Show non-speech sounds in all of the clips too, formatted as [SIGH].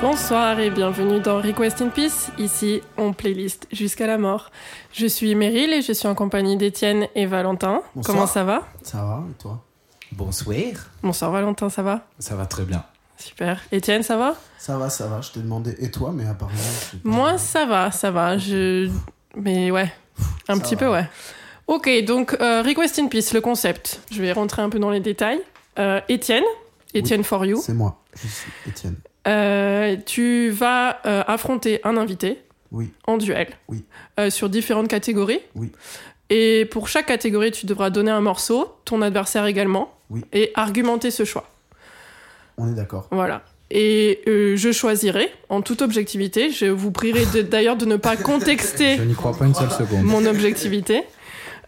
Bonsoir et bienvenue dans Request in Peace. Ici, on playlist jusqu'à la mort. Je suis Meryl et je suis en compagnie d'Étienne et Valentin. Bonsoir. Comment ça va? Ça va, et toi? Bonsoir. Bonsoir Valentin, ça va? Ça va très bien. Super. Étienne, ça va? Ça va, ça va. Je t'ai demandé, et toi, mais apparemment. Moi, ça va, ça va. Je... Mais ouais, un Ça petit va. peu, ouais. Ok, donc euh, Request in Peace, le concept. Je vais rentrer un peu dans les détails. Euh, Étienne, Étienne for you. C'est moi, je suis Étienne. Euh, tu vas euh, affronter un invité Oui, en duel Oui. Euh, sur différentes catégories. Oui. Et pour chaque catégorie, tu devras donner un morceau, ton adversaire également, Oui. et argumenter ce choix. on est d'accord. Voilà. Et euh, je choisirai, en toute objectivité, je vous prierai d'ailleurs de ne pas [LAUGHS] contexter Je n'y crois pas une seule seconde. mon objectivité.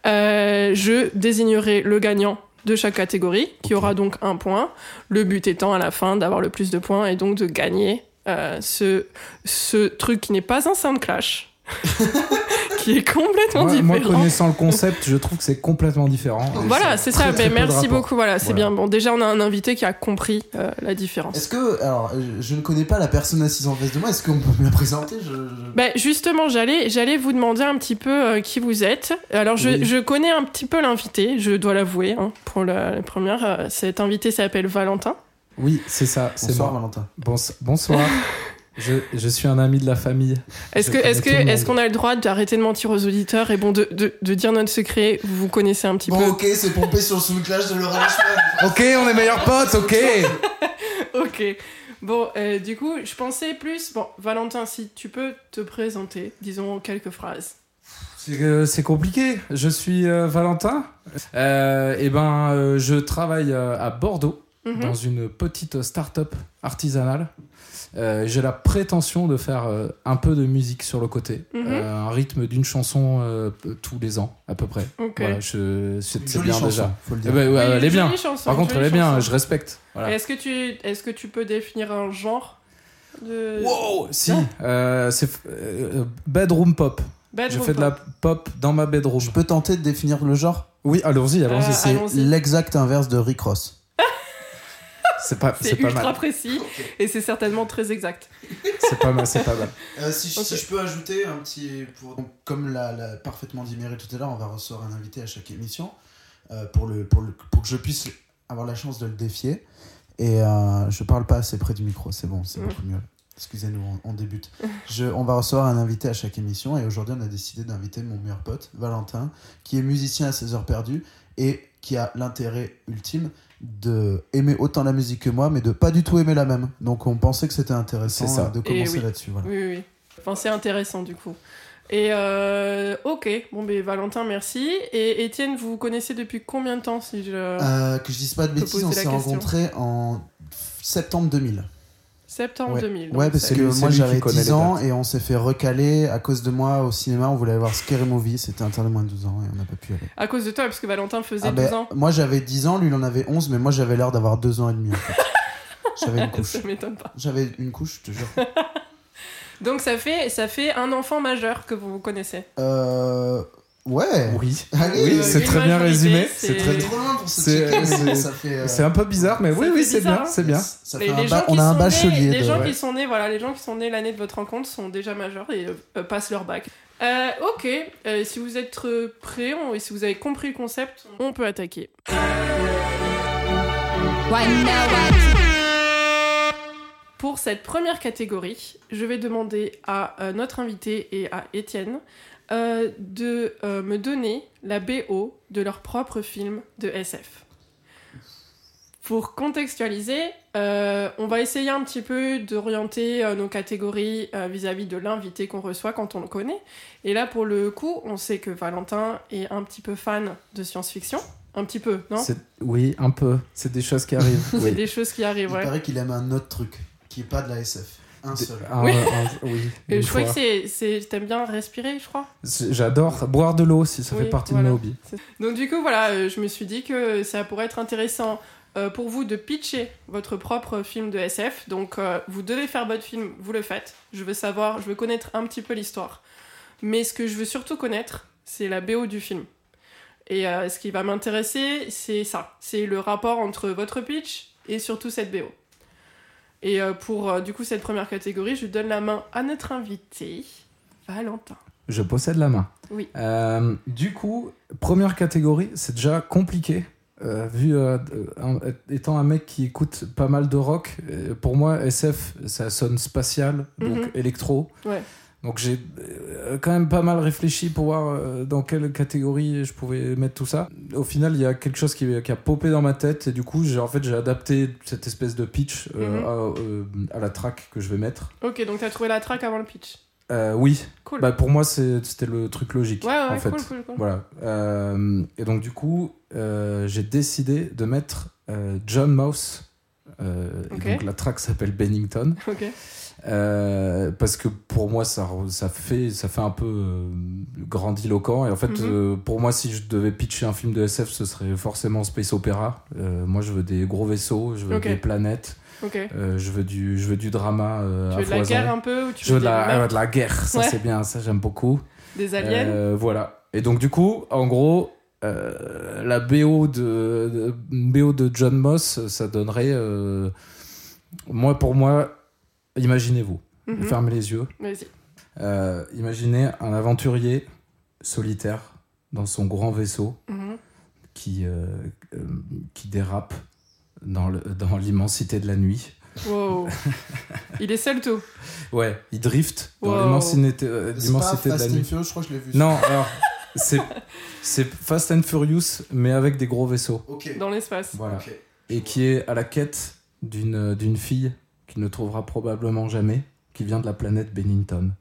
Euh, je désignerai le gagnant de chaque catégorie, qui aura donc un point. Le but étant à la fin d'avoir le plus de points et donc de gagner euh, ce, ce truc qui n'est pas un sound clash, [LAUGHS] qui est complètement Moi, moi, différent. connaissant le concept, je trouve que c'est complètement différent. Voilà, c'est ça. très, très peu de merci beaucoup. Voilà, c'est Voilà. bien. Bon, déjà, on a un invité qui a compris euh, la différence. Est-ce que. Alors, je ne connais pas la personne assise en face de moi. Est-ce qu'on peut me la présenter? Je, je- Ben, justement, j'allais, j'allais vous demander un petit peu euh, qui vous êtes. Alors, je, Oui. je connais un petit peu l'invité, je dois l'avouer, hein, pour la, la première. Euh, cet invité s'appelle Valentin. Oui, c'est ça, c'est moi. Valentin. Bons- bonsoir. [LAUGHS] je, je suis un ami de la famille. Est-ce que, connais est-ce que, qu'on a le droit d'arrêter de mentir aux auditeurs et bon, de, de, de dire notre secret Vous vous connaissez un petit Bon, peu. ok, c'est pompé sur le sous-clash de Laura Lachman. [LAUGHS] Ok, on est meilleurs potes, ok [LAUGHS] Ok. Bon, euh, du coup, je pensais plus. Bon, Valentin, si tu peux te présenter, disons quelques phrases. C'est euh, c'est compliqué. Je suis euh, Valentin. Euh, et ben, euh, je travaille à Bordeaux Mhm. dans une petite start-up artisanale. Euh, J'ai la prétention de faire euh, un peu de musique sur le côté, Mhm. Euh, un rythme d'une chanson euh, tous les ans à peu près. Ok. Voilà, je- c'est bien chanson, déjà. faut le Eh dire. ben, ouais, elle est bien. chanson, Par contre, elle est bien. chanson. Je respecte. Voilà. Est-ce que tu, est-ce que tu peux définir un genre de Wow, si. Ah. euh, c'est euh, bedroom pop. Bedroom je fais de la pop. pop dans ma bedroom. Je peux tenter de définir le genre? Oui, allons-y, allons-y. Euh, C'est allons-y. l'exact inverse de Rick Ross. C'est pas, C'est ultra mal. précis et c'est certainement très exact. C'est pas mal, c'est pas mal. Euh, si, je, Ok. si je peux ajouter un petit. Pour, donc, comme l'a l'a parfaitement dit Meryl tout à l'heure, on va recevoir un invité à chaque émission euh, pour, le, pour, le, pour que je puisse avoir la chance de le défier. Et euh, je parle pas assez près du micro, c'est bon, c'est Mm. beaucoup mieux. Excusez-nous, on, on débute. Je, on va recevoir un invité à chaque émission et aujourd'hui on a décidé d'inviter mon meilleur pote, Valentin, qui est musicien à ses heures perdues et qui a l'intérêt ultime de aimer autant la musique que moi, mais de pas du tout aimer la même. Donc on pensait que c'était intéressant ça. euh, de commencer oui. là-dessus. Voilà. Oui, oui, oui. Enfin, c'est intéressant du coup. Et euh, ok, bon ben Valentin, merci. Et Étienne, vous vous connaissez depuis combien de temps si je... Euh, que je dise pas de bêtises, on s'est rencontrés en septembre 2000. Septembre ouais. 2000. donc Ouais, parce que moi j'avais connaît 10 les ans et on s'est fait recaler à cause de moi au cinéma. On voulait aller voir Scary Movie, c'était interdit moins de 12 ans et on n'a pas pu aller. À cause de toi, parce que Valentin faisait Ah 12 ben, ans. moi j'avais 10 ans, lui il en avait 11, mais moi j'avais l'air d'avoir 2 ans et demi en fait. [LAUGHS] J'avais une couche. Ça m'étonne pas. J'avais une couche, je te jure. [LAUGHS] Donc ça fait, ça fait un enfant majeur que vous vous connaissez. Euh. Ouais. Oui, [LAUGHS] Allez, oui euh, c'est très bien résumé. c'est- très C'est trop loin pour se C'est- checker, mais c'est- bon, ça fait. euh, C'est un peu bizarre, mais oui, oui, c'est bien, c'est bien. Ça Les- fait un les ba- gens on qui a un sont bachelier. nés, les de- gens ouais. qui sont nés, voilà, les gens qui sont nés l'année de votre rencontre sont déjà majeurs et euh, passent leur bac. Euh, ok, euh, si vous êtes euh, prêts et si vous avez compris le concept, on peut attaquer. Pour cette première catégorie, je vais demander à euh, notre invité et à Étienne euh, de euh, me donner la BO de leur propre film de SF. Pour contextualiser, euh, on va essayer un petit peu d'orienter euh, nos catégories euh, vis-à-vis de l'invité qu'on reçoit quand on le connaît. Et là, pour le coup, on sait que Valentin est un petit peu fan de science-fiction. Un petit peu, non? Oui, un peu. C'est des choses qui arrivent. [LAUGHS] C'est oui. des choses qui arrivent, Il ouais. paraît qu'il aime un autre truc, qui est pas de la SF. Un seul. Un- Oui. un- oui, [LAUGHS] je crois que c'est, c'est, t'aimes bien respirer, je crois. J'adore boire de l'eau si ça Oui, fait partie voilà. de mes hobbies. Donc du coup, voilà, euh, je me suis dit que ça pourrait être intéressant euh, pour vous de pitcher votre propre film de SF. Donc, euh, vous devez faire votre film, vous le faites. Je veux savoir, je veux connaître un petit peu l'histoire. Mais ce que je veux surtout connaître, c'est la BO du film. Et euh, ce qui va m'intéresser, c'est ça. C'est le rapport entre votre pitch et surtout cette BO. Et euh, pour euh, du coup cette première catégorie, je donne la main à notre invité, Valentin. Je possède la main. Oui. Euh, du coup, première catégorie, c'est déjà compliqué. euh, vu euh, un- étant un mec qui écoute pas mal de rock, pour moi SF ça sonne spatial, donc Mhm. électro. Ouais. Donc j'ai euh, quand même pas mal réfléchi pour voir euh, dans quelle catégorie je pouvais mettre tout ça. Au final, il y a quelque chose qui, qui a popé dans ma tête et du coup, j'ai en fait j'ai adapté cette espèce de pitch euh, Mhm. à, euh, à la track que je vais mettre. Ok, donc t'as trouvé la track avant le pitch. Euh, oui, Cool. bah, pour moi c'était le truc logique ouais, ouais, en fait. cool, cool, cool. Voilà. Et donc, du coup, j'ai décidé de mettre John Mouse. euh, et donc, la track s'appelle Bennington. Ok. Euh, parce que pour moi, ça, ça, fait, ça fait un peu euh, grandiloquent. Et en fait, Mhm. euh, pour moi, si je devais pitcher un film de SF, ce serait forcément Space Opera. Moi, je veux des gros vaisseaux, je veux des planètes, je, veux du, je veux du drama tu veux de la guerre un peu ou tu Je veux de la, de la guerre, ça Ouais. c'est bien, ça j'aime beaucoup. des aliens voilà. Et donc du coup, en gros, la BO de, de- BO de John Moss, ça donnerait, moi pour moi, imaginez-vous, Mhm. fermez les yeux, Vas-y. Euh, imaginez un aventurier solitaire dans son grand vaisseau Mhm. qui euh, euh, qui dérape dans le- dans l'immensité de la nuit. Wow. Il est seul tout. [LAUGHS] Ouais, il drift dans l'immensité euh, l'immensité de la Fast nuit. and Furious, je crois que je l'ai vu. Non, alors c'est c'est Fast and Furious mais avec des gros vaisseaux. Dans l'espace. Voilà. Et qui est à la quête d'une d'une fille qu'il ne trouvera probablement jamais, qui vient de la planète Bennington.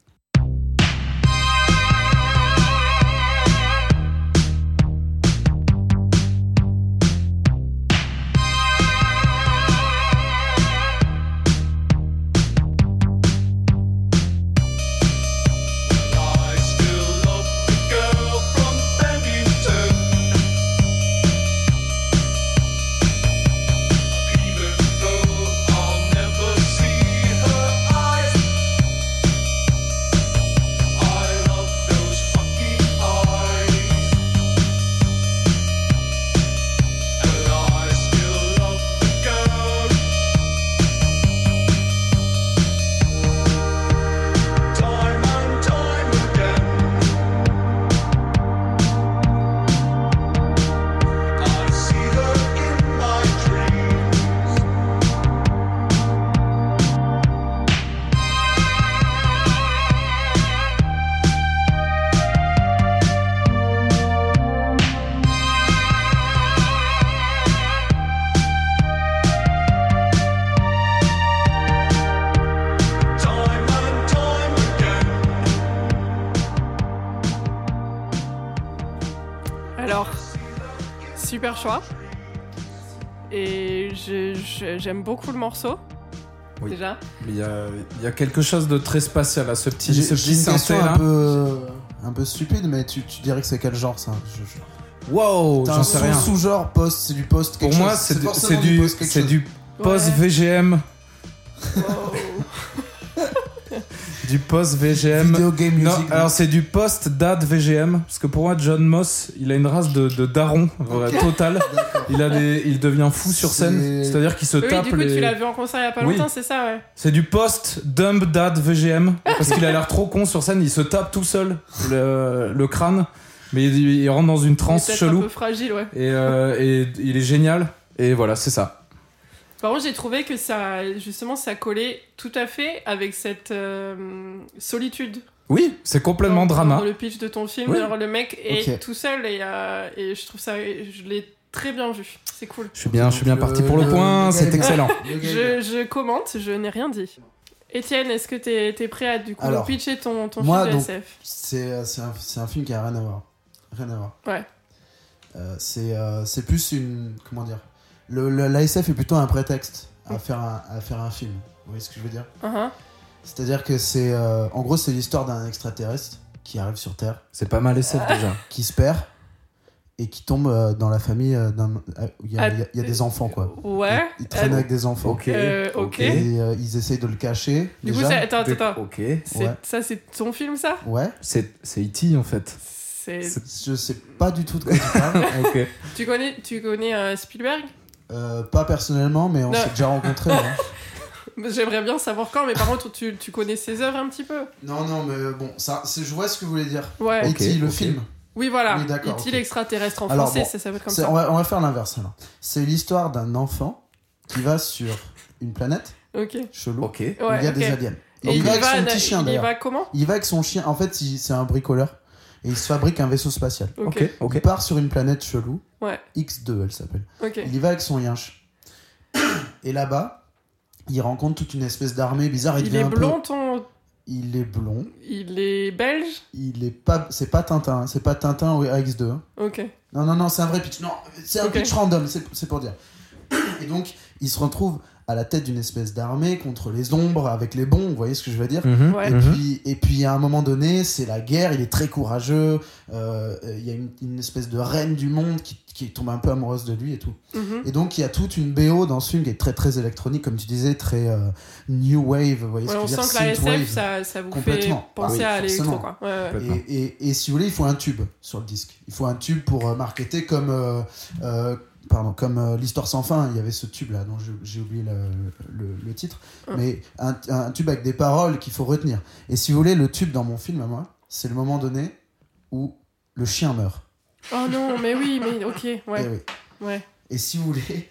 Choix. Et j'aime beaucoup le morceau. Oui. Déjà. Mais il y a, il y a quelque chose de très spatial à ce petit, ce petit un peu, un peu stupide, mais tu, tu dirais que c'est quel genre ça Je- je- Wow, j'en un sais sous- rien. sous-genre post, c'est du post quelque Pour moi, c'est du, du, post du post VGM, Wow. Du post VGM. Video game Non, music. alors c'est du post dad VGM parce que pour moi John Moss, il a une race de, de daron vrai, total. Il a des, il devient fou sur scène, C'est- c'est-à-dire qu'il se Oui, tape du coup, les. tu l'as vu en concert il y a pas Oui. longtemps, c'est ça, ouais. C'est du post dumb dad VGM parce qu'il a l'air trop con sur scène, il se tape tout seul le, le crâne, mais il, il rentre dans une Il est transe chelou un peu fragile, ouais. et, euh, et il est génial. Et voilà, c'est ça. Par contre, j'ai trouvé que ça, justement, ça collait tout à fait avec cette euh, solitude. Oui, c'est complètement dans, drama. Dans le pitch de ton film, Oui. alors le mec est tout seul et, euh, et je trouve ça, je l'ai très bien vu. C'est cool. Je suis bien, je suis bien parti pour le point, c'est excellent. Je, je commente, je n'ai rien dit. Étienne, est-ce que t'es es prêt à du coup Alors, pitcher ton, ton moi, film de donc- SF? C'est euh, un, film qui a rien à voir. Rien à voir. Ouais. Euh, c'est euh, c'est plus une. Comment dire le, le- L'ASF est plutôt un prétexte à faire un, à faire un film. Vous voyez ce que je veux dire Uhum. C'est-à-dire que c'est. euh, en gros, c'est l'histoire d'un extraterrestre qui arrive sur Terre, C'est pas mal SF déjà. [LAUGHS] qui se perd et qui tombe euh, dans la famille euh, d'un. Il y, a- il y y a des enfants, quoi. Ouais. Ils, ils traînent Euh, avec des enfants. Ok. Euh, ok. Et euh, ils essayent de le cacher. Du coup, déjà. c'est- attends, attends, attends. Ok. C'est- Ouais. Ça, c'est ton film, ça? Ouais. C'est c'est E.T. en fait. C'est. Je sais pas du tout de quoi tu parles. [LAUGHS] ok. Tu connais, tu connais euh, Spielberg? Euh, pas personnellement, mais on Non. s'est déjà rencontrés. hein. [LAUGHS] J'aimerais bien savoir quand, mais par contre, tu, tu connais ses œuvres un petit peu Non, non, mais bon, ça, c'est- je vois ce que vous voulez dire. Ouais. Ok, E.T., le ok. film. Oui, voilà. Oui, d'accord, E.T. ok. l'extraterrestre en Alors, français, bon, ça s'appelle comme C'est- ça. On va, on va faire l'inverse alors. C'est l'histoire d'un enfant qui va sur une planète Ok. chelou Ok. où Ouais, il y a ok. des aliens. Et il il, va avec va, son petit chien il y d'ailleurs. va comment Il va avec son chien. En fait, il- c'est un bricoleur et il se fabrique un vaisseau spatial. Il part sur une planète chelou. Ouais. X2, elle s'appelle. Il y va avec son yinche. Et là-bas, il rencontre toute une espèce d'armée bizarre. Il, est un peu- blond, ton. Il est blond. Il est belge? Il est pas. C'est pas Tintin. hein. C'est pas Tintin ou X2. hein. Ok. Non, non, non, c'est un vrai pitch. Non, c'est un pitch random, c'est c'est pour dire. Et donc, il se retrouve à la tête d'une espèce d'armée contre les ombres, avec les bons, vous voyez ce que je veux dire Mhm, Ouais. et, mhm. puis, et puis, à un moment donné, c'est la guerre, il est très courageux, euh, il y a une, une espèce de reine du monde qui, qui tombe un peu amoureuse de lui et tout. Mhm. Et donc, il y a toute une BO dans ce film qui est très, très électronique, comme tu disais, très euh, new wave, vous voyez Ouais, ce que on je veux dire sent que la. SF, ça, ça vous fait Complètement. penser Ah oui, à l'électro, quoi. Ouais. Et, et, et si vous voulez, il faut un tube sur le disque. Il faut un tube pour euh, marketer comme, euh, euh, pardon, comme euh, l'histoire sans fin. Il y avait ce tube là dont j'ai- oublié le, le- le titre. Ah. Mais un, un tube avec des paroles qu'il faut retenir. Et si vous voulez, le tube dans mon film à moi, c'est le moment donné où le chien meurt. Oh non, mais oui, mais ok, Eh ouais. oui. ouais. Et si vous voulez,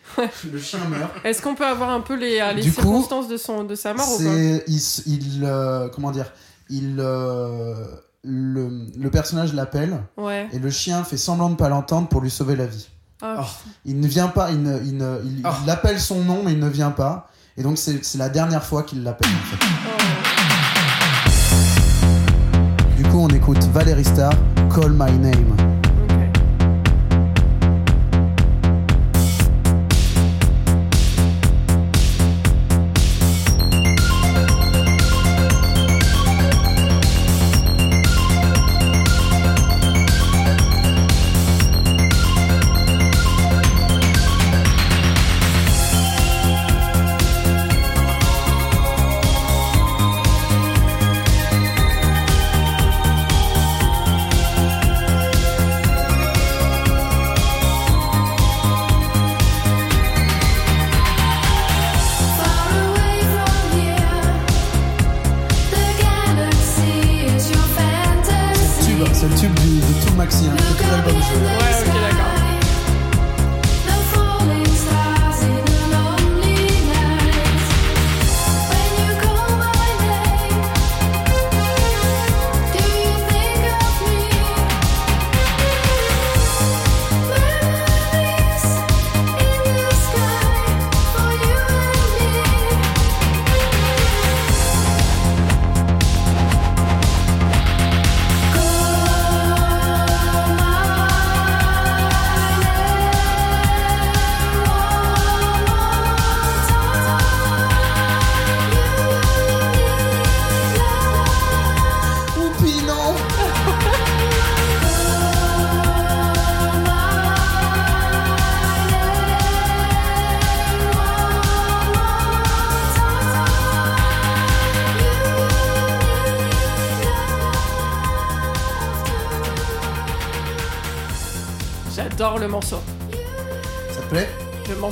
le chien meurt. Est-ce qu'on peut avoir un peu les, euh, les Du coup, circonstances de, son, de sa mort ou pas? C'est il, il euh, comment dire, il euh, le, le personnage l'appelle Ouais. et le chien fait semblant de pas l'entendre pour lui sauver la vie. Oh. putain. Il ne vient pas, il, ne- il, ne- il- il appelle son nom, mais il ne vient pas. Et donc, c'est c'est la dernière fois qu'il l'appelle, en fait. Oh, Du coup, on écoute Valérie Star, Call My Name.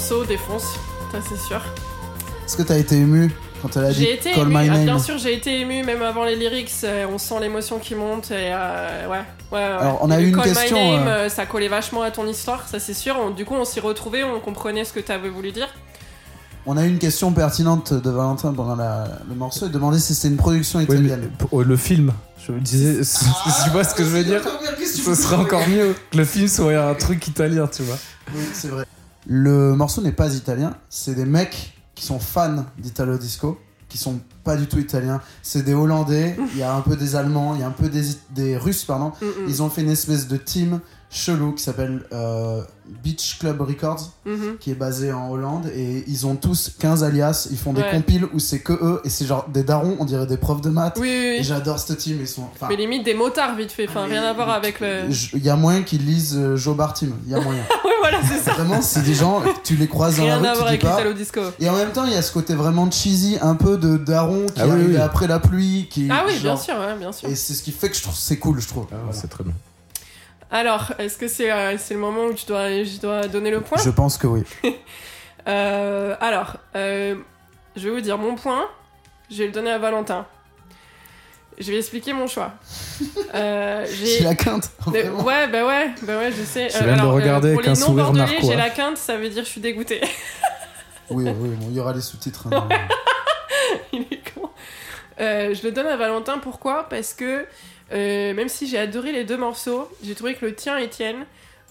Le morceau défonce, ça c'est sûr. Est-ce que t'as été ému quand elle a dit J'ai été Call ému, My ah, Name bien sûr j'ai été ému même avant les lyrics, euh, on sent l'émotion qui monte et euh, ouais, ouais, ouais. Alors, on a eu le une Call My question, Name, euh, euh, ça collait vachement à ton histoire, ça c'est sûr. On- du coup on s'y retrouvait, on comprenait ce que tu avais voulu dire. On a eu une question pertinente de Valentin pendant la- le morceau. Il demandait si c'était une production Oui, italienne. pour- le film, je me disais, si tu vois ce que je veux dire, ce serait encore mieux que le film soit un truc italien, tu vois. Oui, c'est vrai. Le morceau n'est pas italien, c'est des mecs qui sont fans d'Italo Disco, qui sont pas du tout italiens. C'est des Hollandais, il y a un peu des Allemands, il y a un peu des, des Russes, pardon. Mm, mm. Ils ont fait une espèce de team chelou qui s'appelle euh, Beach Club Records, Mhm. qui est basé en Hollande. Et ils ont tous 15 alias. Ils font des compiles où c'est que eux. Et c'est genre des darons, on dirait des profs de maths. Oui, oui, j'adore cette team. Ils sont. enfin, Mais limite des motards vite fait, enfin mais- rien à voir avec le. Il y a moyen qu'ils lisent euh, Joe Bartim. Il y a moyen. [LAUGHS] Oui, voilà, c'est ça. Vraiment, c'est des gens, tu les croises dans Rien la à rue, voir tu dis avec pas. Disco. Et en même temps, il y a ce côté vraiment cheesy, un peu de daron qui Ah oui. après la pluie. Qui, Ah oui, bien sûr, ouais, bien sûr. Et c'est ce qui fait que je trouve c'est cool, je trouve. Ah, Voilà. C'est très bien. Alors, est-ce que c'est euh, c'est le moment où tu dois, je dois donner le point Je pense que oui. [LAUGHS] Euh, Alors, euh, je vais vous dire mon point. Je vais le donner à Valentin. Je vais expliquer mon choix. [LAUGHS] Euh, j'ai- J'ai la quinte. Mais- vraiment. ouais, bah ouais, bah ouais, je sais. Je viens de le regarder pour avec un les sourire non-bordelais, narquois. j'ai la quinte, ça veut dire que je suis dégoûtée. [LAUGHS] Oui, oui, bon, il y aura les sous-titres. hein. Il est con. Euh, je le donne à Valentin, pourquoi? Parce que euh, même si j'ai adoré les deux morceaux, j'ai trouvé que le tien, Étienne,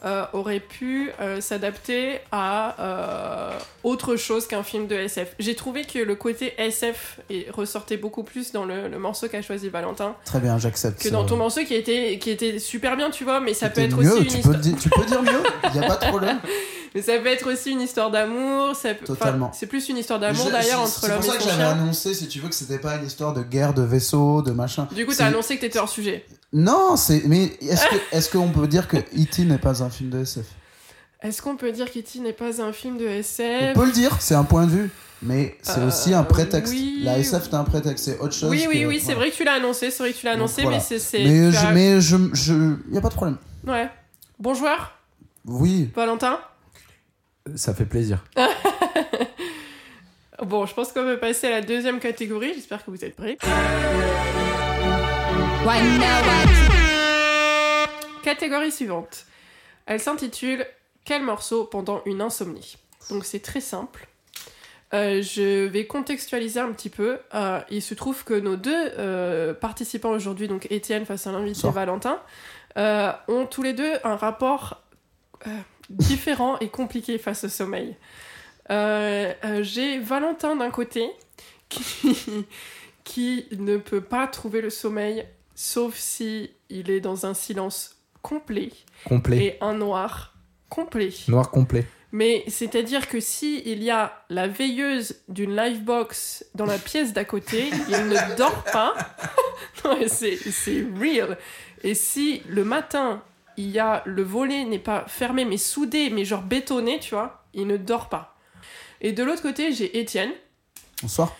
euh, aurait pu euh, s'adapter à autre chose qu'un film de SF. J'ai trouvé que le côté SF ressortait beaucoup plus dans le, le morceau qu'a choisi Valentin Très bien, j'accepte. que dans ton morceau qui était, qui était super bien, tu vois, mais ça peut être mieux, aussi une tu, histoire. peux tu peux dire mieux, il n'y a pas de problème. [LAUGHS] Mais ça peut être aussi une histoire d'amour. ça peut- enfin, Totalement. C'est plus une histoire d'amour d'ailleurs entre l'homme et C'est pour ça que j'avais annoncé, si tu veux, que c'était pas une histoire de guerre, de vaisseau, de machin. Du coup, t'as annoncé que t'étais hors sujet. Non, c'est. Mais est-ce que [LAUGHS] est-ce qu'on peut dire que E.T. n'est pas un film de SF Est-ce qu'on peut dire qu'E.T. n'est pas un film de On SF peut le dire, c'est un point de vue. Mais c'est Euh, aussi un prétexte. oui. La SF, c'est un prétexte, c'est autre chose. Oui, oui, que- oui, c'est vrai que tu l'as annoncé, c'est vrai que tu l'as annoncé, voilà. mais c'est. c'est- Mais je, as- mais je, je, y a pas de problème. Ouais. Bon joueur, Oui, Valentin Ça fait plaisir. [LAUGHS] Bon, je pense qu'on peut passer à la deuxième catégorie, j'espère que vous êtes prêts. Catégorie suivante. Elle s'intitule Quel morceau pendant une insomnie? Donc c'est très simple. Euh, je vais contextualiser un petit peu. Euh, il se trouve que nos deux euh, participants aujourd'hui, donc Étienne face à l'invité. Valentin, ont tous les deux un rapport différent et compliqué face au sommeil. Euh, euh, J'ai Valentin d'un côté qui, [LAUGHS] qui ne peut pas trouver le sommeil sauf si il est dans un silence complet Complet. et un noir complet. Noir complet. Mais c'est-à-dire que si il y a la veilleuse d'une livebox dans la pièce d'à côté, il ne dort pas. [LAUGHS] non, c'est c'est real. Et si le matin, il y a le volet n'est pas fermé mais soudé, mais genre bétonné, tu vois, il ne dort pas. Et de l'autre côté, j'ai Étienne bonsoir.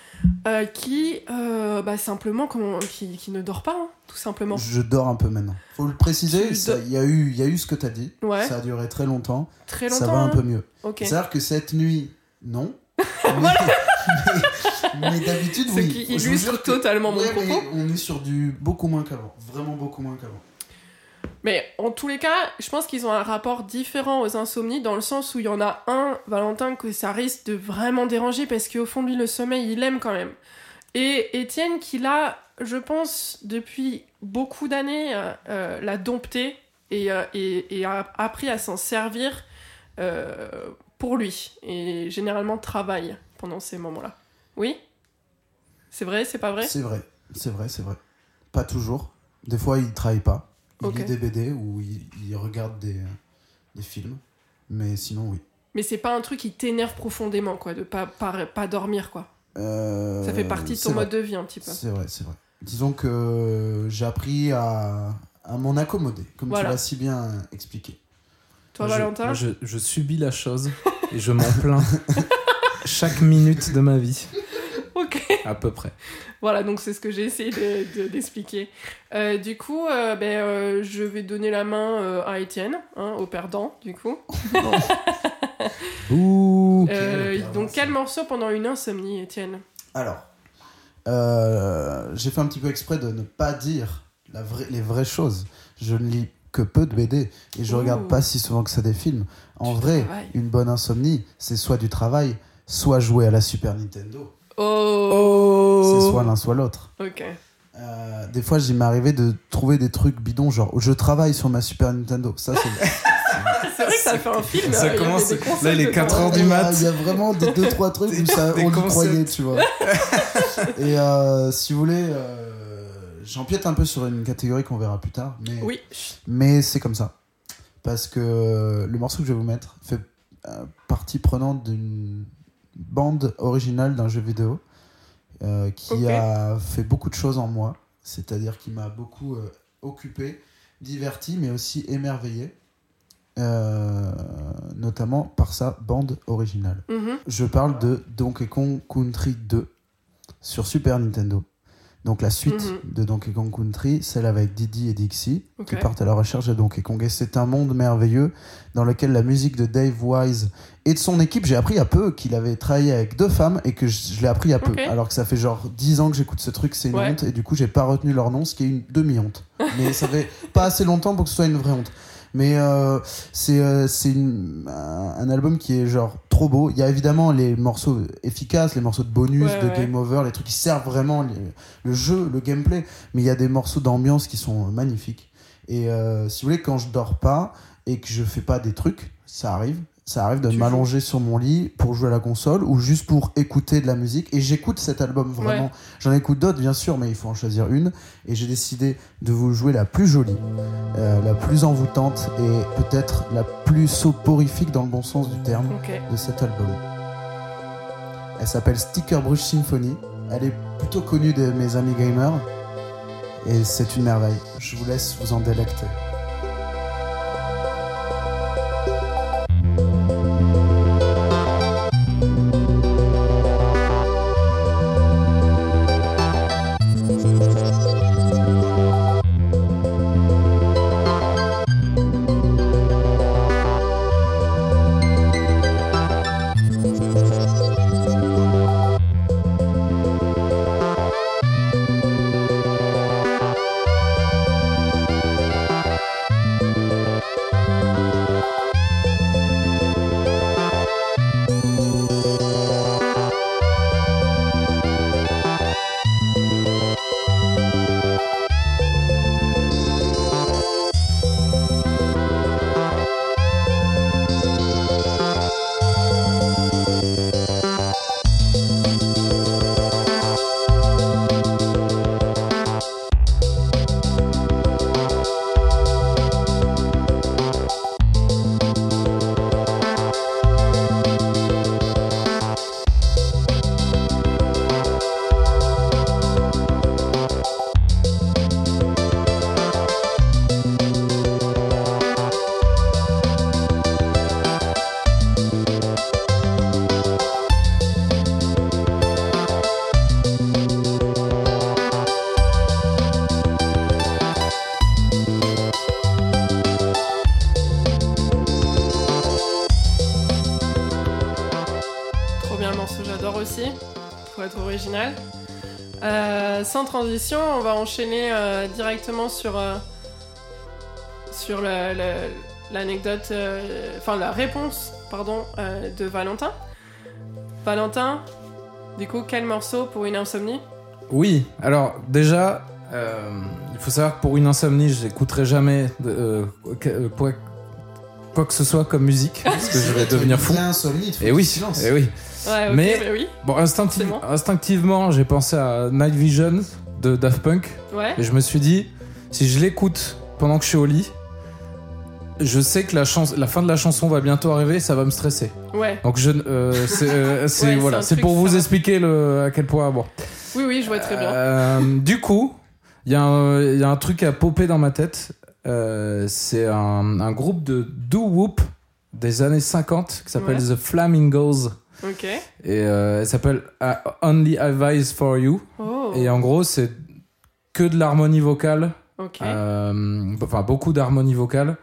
euh, qui euh, bah, simplement qui, qui ne dort pas, hein, tout simplement. Je dors un peu maintenant. Faut le préciser, Tu il y a eu, il y a eu ce que t'as dit. Ouais. Ça a duré très longtemps. Très longtemps. Ça va un hein. peu mieux. Ok. C'est-à-dire que cette nuit, non. [LAUGHS] mais mais, [LAUGHS] mais d'habitude, Ce oui. qui illustre que- totalement mon Ouais, propos. on est sur du beaucoup moins qu'avant. Vraiment beaucoup moins qu'avant. Mais en tous les cas, je pense qu'ils ont un rapport différent aux insomnies dans le sens où il y en a un, Valentin, que ça risque de vraiment déranger parce qu'au fond de lui, le sommeil, il aime quand même. Et Étienne, qui l'a, je pense, depuis beaucoup d'années, euh, euh, l'a dompté et, euh, et, et a appris à s'en servir pour lui. Et généralement travaille pendant ces moments-là. Oui? C'est vrai, c'est pas vrai? C'est vrai, c'est vrai, c'est vrai. Pas toujours. Des fois, il travaille pas. Il Ok. lit des BD ou il, il regarde des, des films. Mais sinon, oui. Mais c'est pas un truc qui t'énerve profondément, quoi, de pas, pas, pas dormir, quoi. Euh, Ça fait partie de ton vrai. mode de vie un petit peu. C'est vrai, c'est vrai. Disons que j'ai appris à, à m'en accommoder, comme Voilà. tu l'as si bien expliqué. Toi, Moi, je- Valentin moi, je, je subis la chose et je m'en plains [LAUGHS] chaque minute de ma vie, Ok. à peu près. [LAUGHS] Voilà, donc c'est ce que j'ai essayé de- de- d'expliquer. Euh, du coup, euh, ben, euh, je vais donner la main euh, à Étienne, hein, au perdant, du coup. [LAUGHS] Ouh. Euh, donc, quel morceau pendant une insomnie, Étienne? Alors, euh, j'ai fait un petit peu exprès de ne pas dire la vraie, les vraies choses. Je ne lis que peu de BD et je Ouh. regarde pas si souvent que ça des films. En Tu vrai, travailles. une bonne insomnie, c'est soit du travail, soit jouer à la Super Nintendo. Oh, C'est soit l'un, soit l'autre. Ok. Euh, des fois, il m'est arrivé de trouver des trucs bidons, genre je travaille sur ma Super Nintendo. Ça, c'est. [LAUGHS] C'est vrai que ça fait un film. Ça hein, commence- là, il est dedans. 4 heures du mat. Il y a vraiment des deux trois trucs où ça, on y croyait, tu vois. [LAUGHS] Et euh, si vous voulez, euh, j'empiète un peu sur une catégorie qu'on verra plus tard, mais, Oui. mais c'est comme ça. parce que le morceau que je vais vous mettre fait euh, partie prenante d'une bande originale d'un jeu vidéo euh, qui a fait beaucoup de choses en moi. C'est-à-dire qui m'a beaucoup euh, occupé, diverti, mais aussi émerveillé. euh, notamment par sa bande originale. Mhm. Je parle de Donkey Kong Country 2 sur Super Nintendo. Donc la suite Mhm. de Donkey Kong Country, celle avec Didi et Dixie, qui partent à la recherche de Donkey Kong. Et c'est un monde merveilleux dans lequel la musique de Dave Wise et de son équipe, j'ai appris à peu qu'il avait travaillé avec deux femmes et que je, je l'ai appris à peu. Alors que ça fait genre 10 ans que j'écoute ce truc, c'est une Ouais. honte. Et du coup, j'ai pas retenu leur nom, ce qui est une demi-honte. [LAUGHS] Mais ça fait pas assez longtemps pour que ce soit une vraie honte. Mais euh, c'est euh, un, un album qui est genre trop beau. Il y a évidemment les morceaux efficaces, les morceaux de bonus, Ouais, de ouais. game over, les trucs qui servent vraiment les- le jeu, le gameplay. Mais il y a des morceaux d'ambiance qui sont magnifiques. Et euh, si vous voulez, quand je dors pas et que je fais pas des trucs, ça arrive. Ça arrive de m'allonger sur mon lit pour jouer à la console ou juste pour écouter de la musique. Et j'écoute cet album vraiment. Ouais. J'en écoute d'autres, bien sûr, mais il faut en choisir une. Et j'ai décidé de vous jouer la plus jolie, euh, la plus envoûtante et peut-être la plus soporifique dans le bon sens du terme de cet album. Elle s'appelle Sticker Brush Symphony. Elle est plutôt connue de mes amis gamers. Et c'est une merveille. Je vous laisse vous en délecter. Transition, on va enchaîner euh, directement sur, euh, sur le- le- l'anecdote, euh, enfin la réponse, pardon, euh, de Valentin. Valentin, du coup, quel morceau pour une insomnie? Oui, alors déjà, euh, il faut savoir que pour une insomnie, je n'écouterai jamais de, euh, que- euh, quoi, quoi que ce soit comme musique, [LAUGHS] parce que je vais devenir fou. Insomnie, Et oui, silence. et oui. Ouais, Mais- bah oui. Bon, instinctive- instinctivement, j'ai pensé à Night Vision de Daft Punk, Ouais. et je me suis dit, si je l'écoute pendant que je suis au lit, je sais que la, fin de la chanson va bientôt arriver, ça va me stresser. Ouais. Donc je, euh, c'est euh, [LAUGHS] c'est- Ouais, voilà, c'est pour vous expliquer le, à quel point. Bon. Oui, oui, je vois très bien. Euh, du coup, il y, a un- il y a un truc à popper dans ma tête. C'est un, un groupe de doo-wop des années 50 qui s'appelle Ouais. The Flamingos. Ok. Et euh, elle s'appelle uh, Only Advice for You. Oh. Et en gros, c'est que de l'harmonie vocale. Ok. Euh, enfin, beaucoup d'harmonie vocale.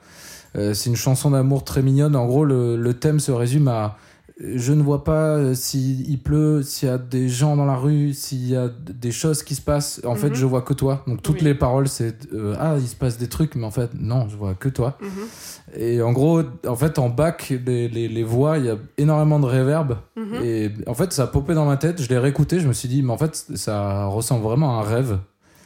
Euh, c'est une chanson d'amour très mignonne. En gros, le, le thème se résume à je ne vois pas euh, s'il pleut, s'il y a des gens dans la rue, s'il y a des choses qui se passent. En fait, Mhm. je vois que toi. Donc toutes Oui. les paroles, c'est euh, ah, il se passe des trucs, mais en fait, non, je vois que toi. Mhm. Et en gros, en fait, en bac, les, les, les voix, il y a énormément de réverb. Mhm. Et en fait, ça a popé dans ma tête. Je l'ai réécouté. Je me suis dit, mais en fait, ça ressemble vraiment à un rêve.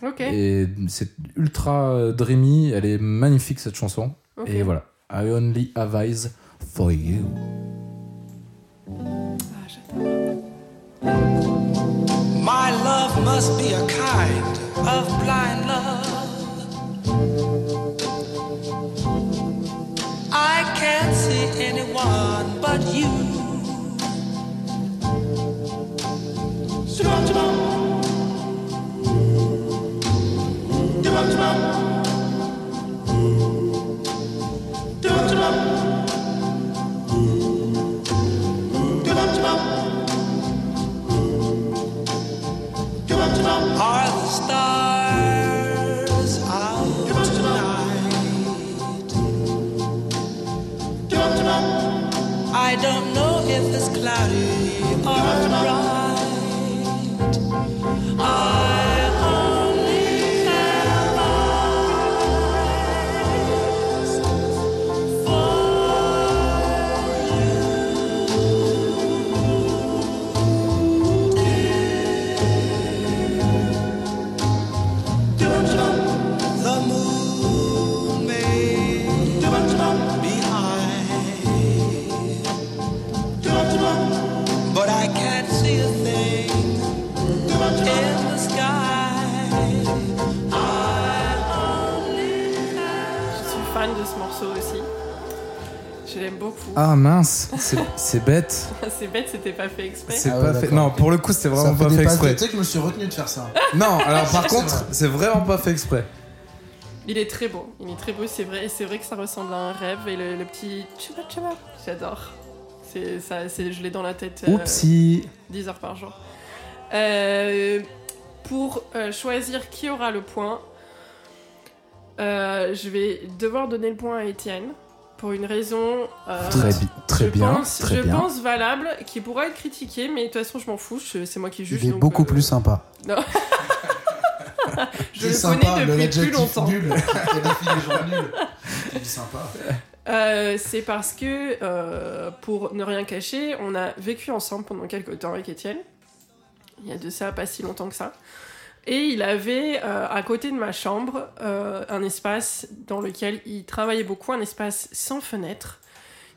Ok. Et c'est ultra euh, dreamy. Elle est magnifique, cette chanson. Et voilà. I only have eyes for you. Must be a kind of blind love. Beaucoup. Ah mince, c'est- c'est bête. [LAUGHS] C'est bête, c'était pas fait exprès. C'est Ah ouais, pas fait. d'accord, Non, pour le coup, c'était vraiment fait pas fait de- exprès. Tu sais que je me suis retenu de faire ça. [LAUGHS] Non, alors par C'est contre, vrai. c'est vraiment pas fait exprès. Il est très beau. Il est très beau, c'est vrai. C'est vrai que ça ressemble à un rêve. Et le, le petit tchaba tchaba, j'adore. C'est ça, c'est je l'ai dans la tête. euh, Oupsie. 10 heures par jour. Euh, pour euh, choisir qui aura le point, euh, je vais devoir donner le point à Étienne pour une raison euh, Très, bi- très je bien, pense, très je bien. pense valable, qui pourra être critiquée, mais de toute façon je m'en fous, c'est moi qui juge. Il est donc, beaucoup euh, plus sympa. [LAUGHS] [LAUGHS] Je le sympa, connais depuis plus longtemps. Nul. [LAUGHS] Sympa. Euh, c'est parce que, euh, pour ne rien cacher, on a vécu ensemble pendant quelques temps avec Étienne. Il y a de ça pas si longtemps que ça. Et il avait euh, à côté de ma chambre euh, un espace dans lequel il travaillait beaucoup, un espace sans fenêtre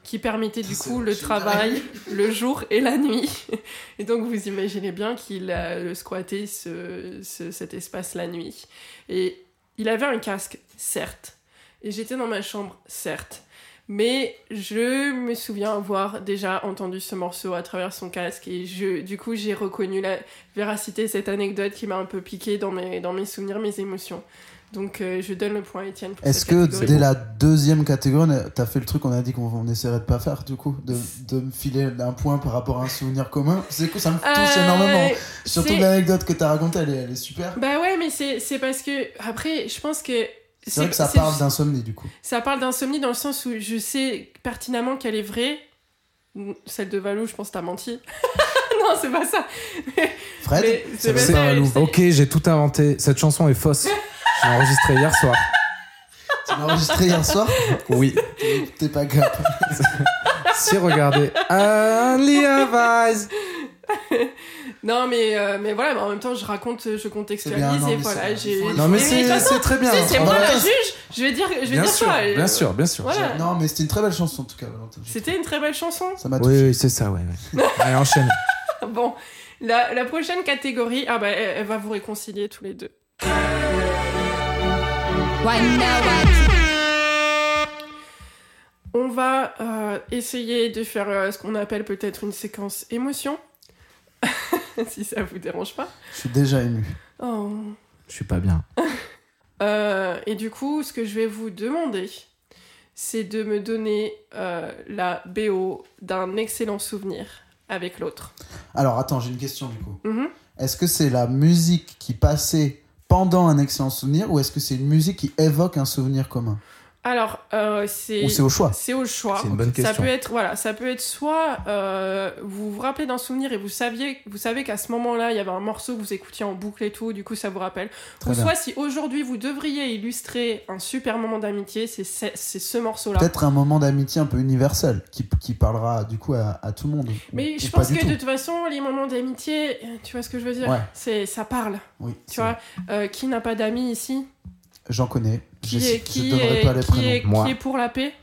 qui permettait du coup le travail le jour et la nuit. [LAUGHS] Et donc vous imaginez bien qu'il a le squatté ce- ce- cet espace la nuit. Et il avait un casque, certes. Et j'étais dans ma chambre, certes. Mais je me souviens avoir déjà entendu ce morceau à travers son casque et je, du coup j'ai reconnu la véracité de cette anecdote qui m'a un peu piqué dans mes, dans mes souvenirs, mes émotions. Donc euh, je donne le point à Étienne Est-ce que catégorie. dès la deuxième catégorie, t'as fait le truc qu'on a dit qu'on on essaierait de pas faire, du coup De, de me filer un point par rapport à un souvenir commun? C'est cool, ça me touche Euh, énormément. Surtout l'anecdote que t'as racontée, elle, est- elle est super. Bah ouais, mais c'est parce que après, je pense que C'est vrai que ça parle d'insomnie, du coup. Ça parle d'insomnie dans le sens où je sais pertinemment qu'elle est vraie. Celle de Valou, je pense que t'as menti. [LAUGHS] non, c'est pas ça. Fred Mais c'est ça, Valou. Ok, j'ai tout inventé. Cette chanson est fausse. Je l'ai enregistrée hier soir. [LAUGHS] Tu l'as enregistré hier soir Oui. T'es pas gap. [LAUGHS] Si, regardez. Only eyes. Non, mais, euh, mais voilà, mais en même temps, je raconte, je bien, contextualise non, et voilà. j'ai- Non, mais c'est très bien. si, c'est On moi la juge, je vais dire, je vais Bien dire sûr, ça. bien sûr, bien sûr. Voilà. Non, mais c'était une très belle chanson, en tout cas, Valentin. C'était une très belle chanson. Ça m'a touché. Oui, oui, c'est ça, ouais. ouais. Allez, enchaîne. [LAUGHS] Bon, la, la prochaine catégorie, ah bah, elle, elle va vous réconcilier tous les deux. On va euh, essayer de faire euh, ce qu'on appelle peut-être une séquence émotion. [LAUGHS] si ça vous dérange pas. Je suis déjà ému. Oh. Je suis pas bien. [LAUGHS] Euh, et du coup, ce que je vais vous demander, c'est de me donner euh, la BO d'un excellent souvenir avec l'autre. Alors, attends, j'ai une question, du coup. Mhm. Est-ce que c'est la musique qui passait pendant un excellent souvenir ou est-ce que c'est une musique qui évoque un souvenir commun? Alors, euh, c'est Ou c'est au choix c'est au choix. C'est une bonne Ça question. peut être voilà, ça peut être soit euh, vous vous rappelez d'un souvenir et vous saviez vous savez qu'à ce moment-là il y avait un morceau que vous écoutiez en boucle et tout, du coup ça vous rappelle. Très Ou bien. soit si aujourd'hui vous devriez illustrer un super moment d'amitié, c'est ce morceau-là. Peut-être un moment d'amitié un peu universel qui, qui parlera du coup à, à tout le monde. Mais Ou je pense que tout. de toute façon les moments d'amitié, tu vois ce que je veux dire? Ouais. C'est ça parle. Oui, Tu vois? Euh, qui n'a pas d'amis ici? J'en connais. Qui est qui est pas les qui est, Moi. qui est pour la paix?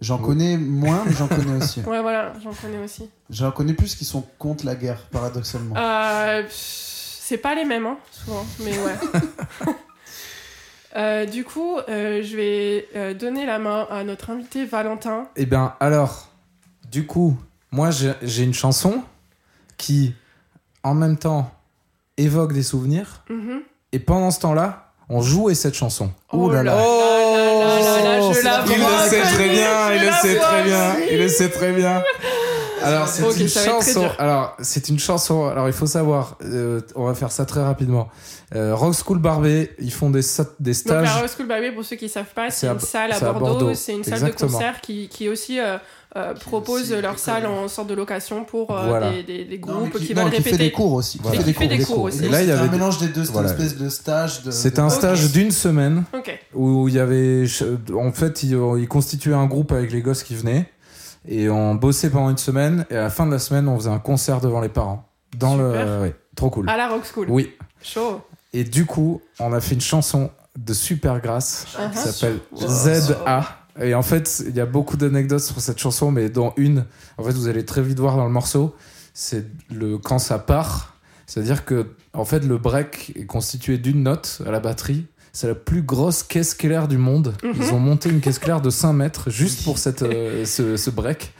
J'en connais moins, mais j'en connais aussi. [LAUGHS] Ouais voilà, j'en connais aussi. J'en connais plus qui sont contre la guerre, paradoxalement. Euh, c'est pas les mêmes, hein, souvent, mais ouais. [LAUGHS] Euh, du coup, euh, je vais euh, donner la main à notre invité Valentin. Eh bien, alors, du coup, moi, j'ai une chanson qui, en même temps, évoque des souvenirs. Mhm. Et pendant ce temps-là, on jouait cette chanson. Oh là là. là là là là, je la Il le sait très bien, il le sait très bien, il le sait très bien. Alors c'est une chanson. Alors c'est une chanson. Alors il faut savoir, euh, on va faire ça très rapidement. Euh, Rock School Barbet, ils font des, des Donc, la stages. Royal School Baby, pour ceux qui savent pas, C'est une salle à Bordeaux, Bordeaux, c'est une salle de concert qui, qui est aussi euh, euh, Qui proposent leur salle en sorte de location pour euh, Voilà. des, des- des Non, groupes qui, non, veulent qui fait répéter. des cours aussi. Voilà. Et qui fait des cours aussi. Et là, il y avait un mélange des deux, Voilà. espèce de stage. de- C'était de- un stage d'une semaine où il y avait. En fait, ils il constituaient un groupe avec les gosses qui venaient. Et on bossait pendant une semaine. Et à la fin de la semaine, on faisait un concert devant les parents. Dans Super. le. ouais, trop cool. À la Rock School. Oui. Chaud. Et du coup, on a fait une chanson de Supergrass Uh-huh. qui s'appelle Wow. ZA. Et en fait, il y a beaucoup d'anecdotes sur cette chanson, mais dans une, en fait, vous allez très vite voir dans le morceau, c'est le quand ça part. C'est-à-dire que, en fait, le break est constitué d'une note à la batterie. C'est la plus grosse caisse claire du monde. Mhm. Ils ont monté une caisse claire de 5 mètres juste pour cette, euh, ce, ce break.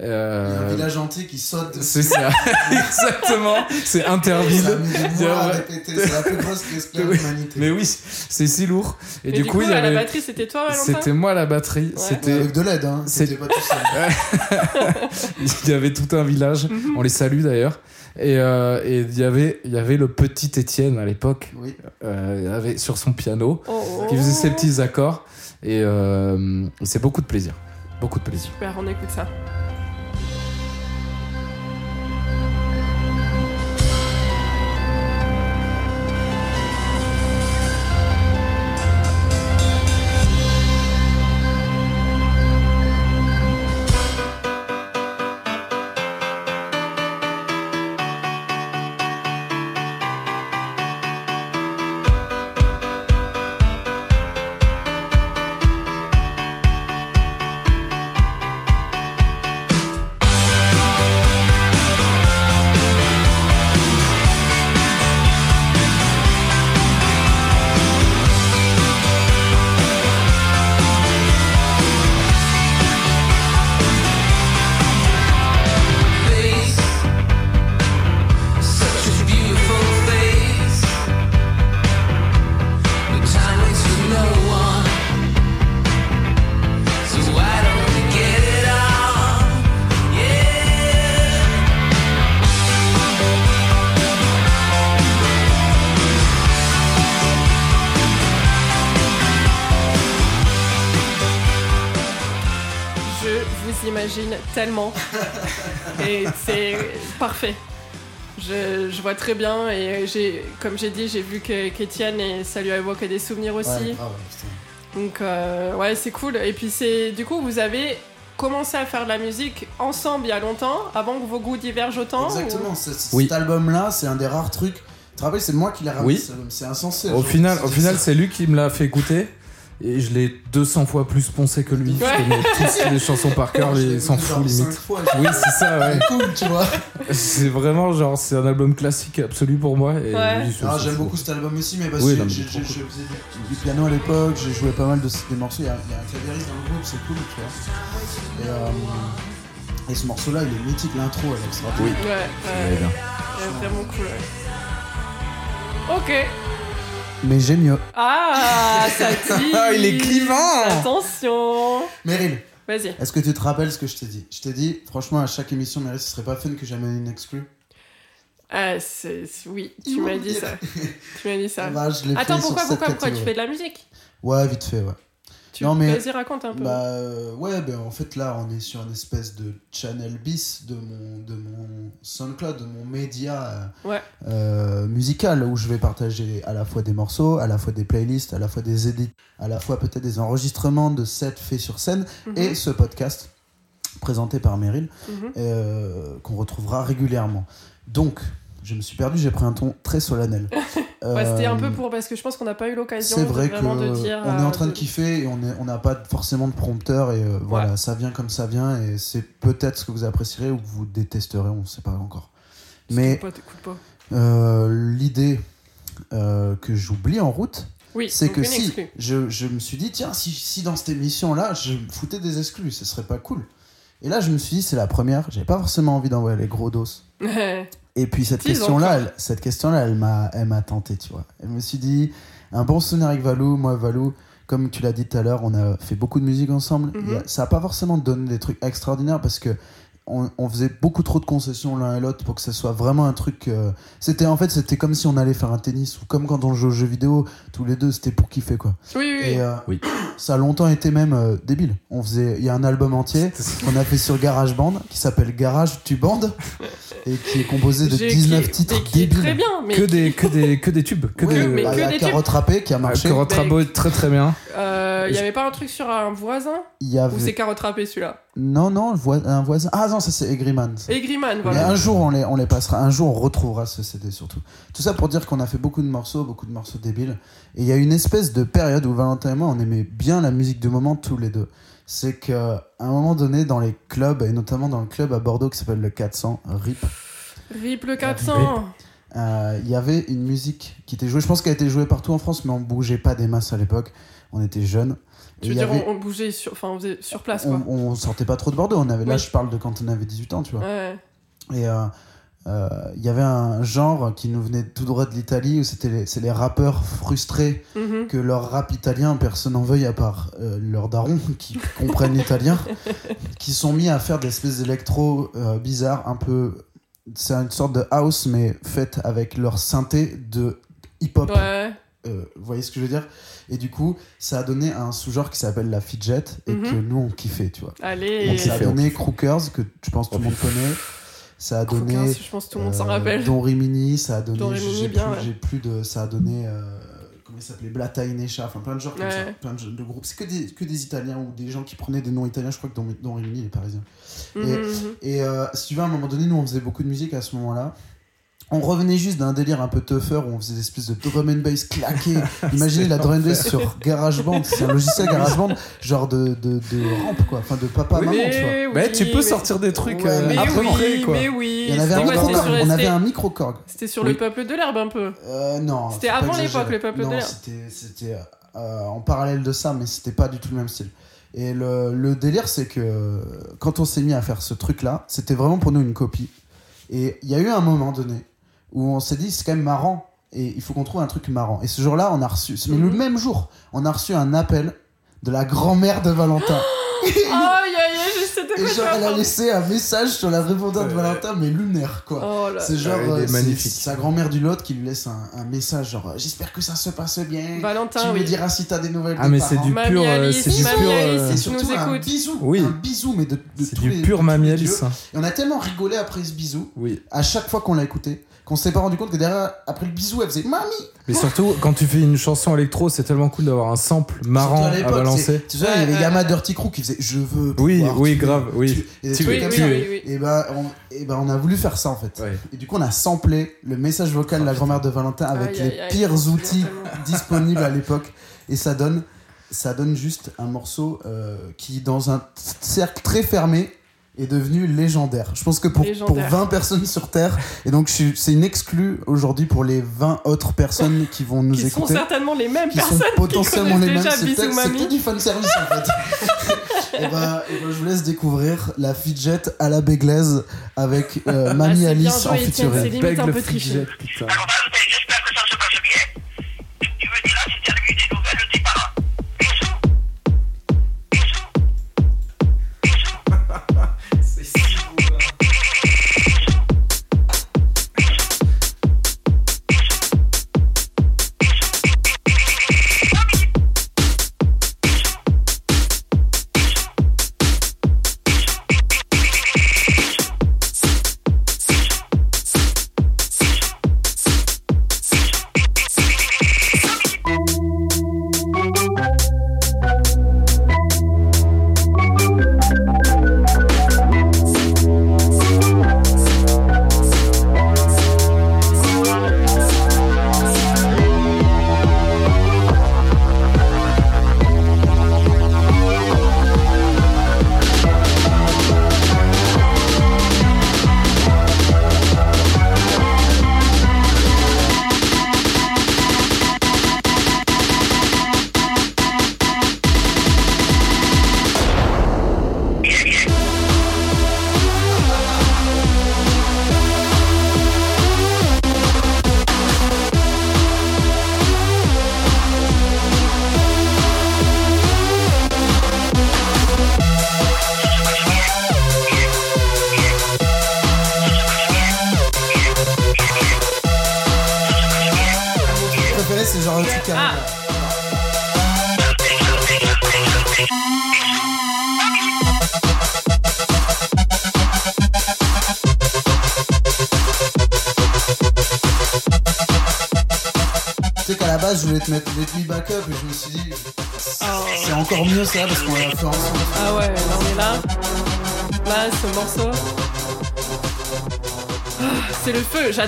Il y a un Euh, village entier qui saute c'est ça, [LAUGHS] exactement. C'est Interville. a mois à répéter. C'est la plus grosse claire de l'humanité. Mais oui, c'est si lourd. Et, Et, du, coup, il y à la avait. batterie, c'était toi, Valentin C'était moi la batterie. Ouais. C'était. Avec de l'aide, hein. C'était pas tout seul. [LAUGHS] il y avait tout un village. Mhm. On les salue d'ailleurs. Et, euh, et il y avait, y avait le petit Étienne à l'époque, Oui. euh, avait sur son piano, Oh, oh. qui faisait ses petits accords. Et euh, c'est beaucoup de plaisir. Beaucoup de plaisir. Super, on écoute ça. Tellement. et c'est parfait. Je, je vois très bien et j'ai, comme j'ai dit, j'ai vu que qu'Étienne et ça lui a évoqué des souvenirs aussi. Ouais. Donc euh, ouais, c'est cool. Et puis c'est du coup vous avez commencé à faire de la musique ensemble il y a longtemps, avant que vos goûts divergent autant. Exactement. c'est- c'est- Oui. Cet album-là, c'est un des rares trucs. Tu te rappelles, c'est moi qui l'ai ramené. Oui. C'est insensé. Au genre, final, c'est- au final, c'est- c'est lui qui me l'a fait écouter. Et je l'ai 200 fois plus poncé que lui. Ouais. Je connais tous les chansons par cœur, Je il s'en fout limite. fois, Oui, c'est ça, ouais. C'est cool, tu vois. C'est vraiment genre, c'est un album classique absolu pour moi. Et Ouais. lui, il se Ah, j'aime beaucoup cet album aussi, mais parce Oui, que j'ai- trop je faisais du, piano à l'époque, j'ai joué pas mal de des morceaux. Il y a, il y a un clavieriste dans le groupe, c'est cool, tu vois. Et, euh, et ce morceau-là, il est mythique, l'intro, elle est extraordinaire. Oui. Ouais, vraiment cool. ouais. Ok. Mais j'ai mieux. Ah, [LAUGHS] ça dit. Ah, il est clivant. Attention. Meryl, Vas-y. est-ce que tu te rappelles ce que je t'ai dit? Je t'ai dit, franchement, à chaque émission, Meryl, ce serait pas fun que j'amène une exclue. Ah, c'est, oui, [LAUGHS] tu m'as dit ça. Tu m'as dit ça. Bah, Attends, pourquoi, pourquoi, pourquoi tu fais de la musique? Ouais, vite fait, ouais. Tu, Non, mais- Vas-y, raconte un peu. Bah euh, ouais, ben en fait là on est sur une espèce de channel bis de mon, de mon SoundCloud, de mon média euh, Ouais. euh, musical où je vais partager à la fois des morceaux, à la fois des playlists, à la fois des edits, à la fois peut-être des enregistrements de sets faits sur scène Mhm, et ce podcast présenté par Meryl mhm. qu'on retrouvera régulièrement. Donc je me suis perdu, j'ai pris un ton très solennel. [LAUGHS] Ouais, c'était un Euh, peu pour parce que je pense qu'on n'a pas eu l'occasion c'est de vrai que vraiment de dire. on est en euh, train de kiffer et on n'a pas forcément de prompteur et euh, voilà, ça vient comme ça vient et c'est peut-être ce que vous apprécierez ou que vous détesterez, on ne sait pas encore. Mais pas, pas. euh, l'idée euh, que j'oublie en route, Oui, c'est que si je, je me suis dit tiens si, si dans cette émission là je me foutais des exclus, ce serait pas cool. Et là je me suis dit c'est la première, j'avais pas forcément envie d'envoyer les gros dos. [LAUGHS] Et puis cette question-là, elle, cette question-là, elle m'a, elle m'a tenté, tu vois. Elle me suis dit, un bon souvenir avec Valou, moi Valou, comme tu l'as dit tout à l'heure, on a fait beaucoup de musique ensemble. Mhm. A- ça a pas forcément donné des trucs extraordinaires parce que on, on faisait beaucoup trop de concessions l'un et l'autre pour que ce soit vraiment un truc. euh, C'était en fait, c'était comme si on allait faire un tennis ou comme quand on joue aux jeux vidéo, tous les deux, c'était pour kiffer quoi. Oui, oui, oui. Et euh, Oui. ça a longtemps été même euh, débile. On faisait, il y a un album entier [LAUGHS] qu'on a fait sur GarageBand qui s'appelle Garage Tu Band et qui est composé de J'ai- 19 qui- titres qui débiles. très bien, mais Que des, que des, que des tubes. Que des, mais bah, que il y a des Carotte tubes. Râpée qui a marché. Carotte très très bien. Il y avait pas un truc sur un voisin y ou c'est carotte râpée celui-là Non, non, un voisin. Ah non, ça c'est Egriman. Et Griman, Mais voilà. un jour, on les, on les passera. Un jour, on retrouvera ce CD surtout. Tout ça pour dire qu'on a fait beaucoup de morceaux, beaucoup de morceaux débiles. Et il y a une espèce de période où Valentin et moi, on aimait bien la musique du moment tous les deux. C'est qu'à un moment donné, dans les clubs, et notamment dans le club à Bordeaux qui s'appelle le 400, RIP, Rip le 400 euh, il y avait une musique qui était jouée. Je pense qu'elle a été jouée partout en France, mais on bougeait pas des masses à l'époque. On était jeunes. Tu veux dire, avait- on, bougeait sur, enfin, on faisait sur place, quoi. on, on sortait pas trop de Bordeaux. On avait, Là, je parle de quand on avait 18 ans, tu vois. Ouais. Et euh, euh, il y avait un genre qui nous venait tout droit de l'Italie où c'était les, c'est les rappeurs frustrés Mhm. que leur rap italien, personne n'en veuille à part euh, leurs darons qui [LAUGHS] comprennent l'italien, qui sont mis à faire des espèces d'électro euh, bizarres, un peu. C'est une sorte de house, mais faite avec leur synthé de hip-hop. Ouais. Euh, vous voyez ce que je veux dire? Et du coup, ça a donné un sous-genre qui s'appelle la fidget et Mhm. que nous on kiffait, tu vois. Allez. Donc ça a donné Crookers, que je pense que tout le monde connaît. Ça a donné. Crookers, je pense que tout le monde s'en euh, rappelle. Don Rimini, ça a donné. J'ai plus, ouais. j'ai plus de. Ça a donné. euh, comment il s'appelait? Blata Inesha, enfin plein de genres comme Ouais. ça. Plein de, de groupes. C'est que des, que des Italiens ou des gens qui prenaient des noms italiens. Je crois que Don, Don Rimini, il est parisien. Mhm, et- mhm. Et euh, si tu veux, à un moment donné, nous on faisait beaucoup de musique à ce moment-là. On revenait juste d'un délire un peu tougher où on faisait des espèces de drum and bass claqués. Imaginez la drum and bass sur GarageBand. C'est un logiciel GarageBand, genre de, de, de rampe, quoi. Enfin, de papa, maman, tu vois. Mais oui, Mais tu peux mais- sortir des trucs Ouais, euh, mais après, oui, quoi. mais oui. Il y en avait un quoi, micro sur- On avait c'était- un micro-corg. C'était sur Oui. le peuple de l'herbe un peu. Euh, non. C'était avant l'époque, le peuple de Non, l'air. C'était, c'était euh, en parallèle de ça, mais c'était pas du tout le même style. Et le, le délire, c'est que quand on s'est mis à faire ce truc-là, c'était vraiment pour nous une copie. Et il y a eu un moment donné où on s'est dit, c'est quand même marrant. Et il faut qu'on trouve un truc marrant. Et ce jour-là, on a reçu, mais le même jour, on a reçu un appel de la grand-mère de Valentin. [GASPS] Aïe, je sais de Et quoi tu genre, elle a laissé un message sur la répondante de. Valentin, mais lunaire, quoi. Oh là. C'est genre, est euh, c'est magnifique. sa grand-mère du Lot qui lui laisse un, un message genre euh, j'espère que ça se passe bien. Valentin, tu me oui. diras si t'as des nouvelles Ah, mais c'est parents. du Mamie pur. euh, Alice, C'est du Mamie pur. Alice, euh, Et si tu surtout nous un écoutes. bisou, Oui. un bisou mais de, de C'est tous du les- pur de tous les Mamie dieux. Alice. hein. Et on a tellement rigolé après ce bisou, Oui. à chaque fois qu'on l'a écouté, qu'on s'est pas rendu compte que derrière, après le bisou, elle faisait mamie. Mais surtout, quand tu fais une chanson électro, c'est tellement cool d'avoir un sample marrant à balancer. Tu sais, il y avait Yama. Dirty Crew qui faisait je veux. Oui, oui, grave, oui. Et Tu- Oui, oui, oui, ben, on, et ben on a voulu faire ça en fait. Ouais. Et du coup on a samplé le message vocal de la grand-mère de Valentin avec Aïe, les aïe, pires outils disponibles à l'époque. Et ça donne, ça donne juste un morceau euh, qui dans un cercle très fermé est devenu légendaire. Je pense que pour, pour Légendaire. 20 personnes sur Terre, et donc je suis- c'est une exclue aujourd'hui pour les 20 autres personnes qui vont nous Qui sont écouter certainement les mêmes qui sont personnes potentiellement qui les mêmes. C'est peut-être Mamie. du fan service en fait. [LAUGHS] et, ben, et ben, je vous laisse découvrir la fidget à la béglaise avec euh, Mamie Ah, bien Alice en featuring. c'est limite un peu triché.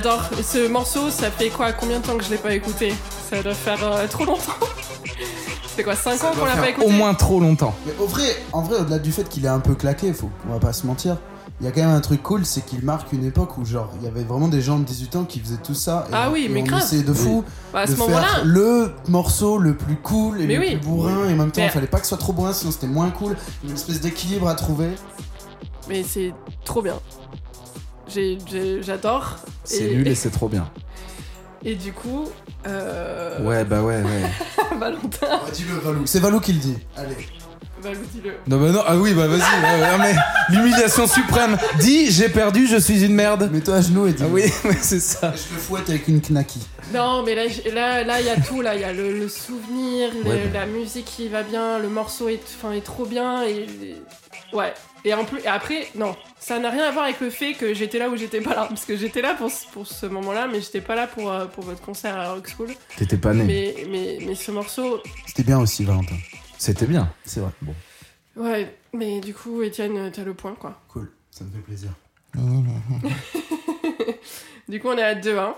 J'adore. Ce morceau, ça fait quoi Combien de temps que je l'ai pas écouté? Ça doit faire euh, trop longtemps. [LAUGHS] C'est quoi 5 ans qu'on l'a pas écouté? Au moins trop longtemps. Mais au vrai, en vrai, au-delà du fait qu'il est un peu claqué, faut, on va pas se mentir. Il y a quand même un truc cool, c'est qu'il marque une époque où genre il y avait vraiment des gens de 18 ans qui faisaient tout ça. Et, Ah oui, et mais on grave. essayait de fou Bah, à de ce moment-là, faire le morceau le plus cool et Mais le oui. plus bourrin et en même temps Mais- il fallait pas que ce soit trop bourrin sinon c'était moins cool. Une espèce d'équilibre à trouver. mais c'est trop bien. J'ai- j'ai- J'adore. C'est Et- nul et c'est trop bien. [LAUGHS] Et du coup, euh... Ouais, bah ouais, ouais. [LAUGHS] Valentin, dis-le Valou. C'est Valou qui le dit. Allez. Valou, dis-le. Non, bah non, ah oui, bah vas-y. mais l'humiliation suprême. Dis, j'ai perdu, je suis une merde. Mets-toi à genoux et dis. Ah oui, [LAUGHS] ouais, c'est ça. Je le fouette avec une knaki. Non, mais là, j- là, là, il y a tout. Là, il y a le, le souvenir, le- bah. la musique qui va bien, le morceau est, enfin, est trop bien et ouais. Et en plus, et après, non, ça n'a rien à voir avec le fait que j'étais là ou j'étais pas là, parce que j'étais là pour, ce- pour ce moment-là, mais j'étais pas là pour, euh, pour votre concert à Rock School. T'étais pas né. Mais, mais, mais ce morceau, C'était bien aussi Valentin. C'était bien. C'est vrai. Bon. ouais. Mais du coup, Étienne, t'as le point, quoi. Cool. Ça me fait plaisir. [LAUGHS] Du coup, on est à 2-1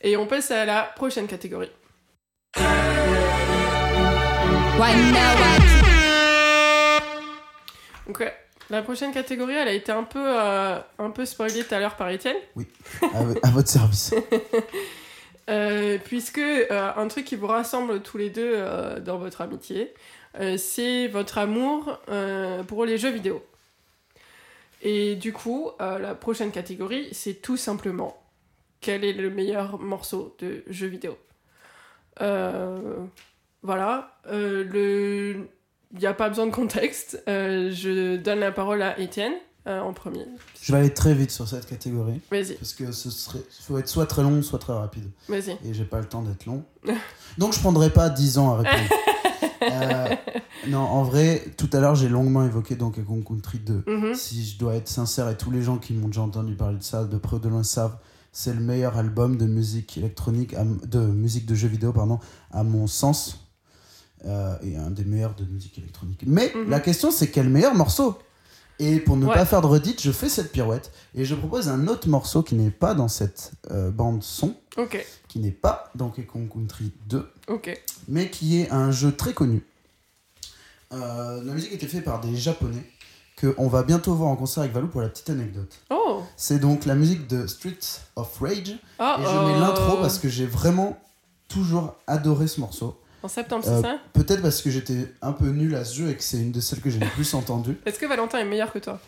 et on passe à la prochaine catégorie. Donc ouais, la prochaine catégorie, elle a été un peu, euh, un peu spoilée tout à l'heure par Étienne, À, à votre service. [LAUGHS] euh, puisque euh, un truc qui vous rassemble tous les deux dans votre amitié, c'est votre amour pour les jeux vidéo. Et du coup, la prochaine catégorie, c'est tout simplement quel est le meilleur morceau de jeu vidéo. Voilà, le... il n'y a pas besoin de contexte. Euh, je donne la parole à Étienne euh, en premier. Je vais aller très vite sur cette catégorie Vas-y, parce que ce serait faut être soit très long, soit très rapide. vas-y. et j'ai pas le temps d'être long. [LAUGHS] Donc je prendrai pas 10 ans à répondre. [LAUGHS] Euh, non, en vrai, tout à l'heure j'ai longuement évoqué Donkey Kong Country 2. Mhm. Si je dois être sincère, et tous les gens qui m'ont déjà entendu parler de ça, de près ou de loin savent, c'est le meilleur album de musique électronique, de musique de jeux vidéo, pardon, à mon sens. Euh, et un des meilleurs de musique électronique. Mais Mhm. la question c'est quel meilleur morceau? Et pour ne Ouais. pas faire de redite, je fais cette pirouette et je propose un autre morceau qui n'est pas dans cette euh, bande son, qui n'est pas Donkey Kong Country 2, ok. mais qui est un jeu très connu. Euh, la musique était faite par des japonais que on va bientôt voir en concert avec Valou pour la petite anecdote. Oh, C'est donc la musique de Streets of Rage et je mets l'intro parce que j'ai vraiment toujours adoré ce morceau. En septembre, Euh, c'est ça Peut-être parce que j'étais un peu nul à ce jeu et que c'est une de celles que j'ai le plus entendues. Est-ce que Valentin est meilleur que toi?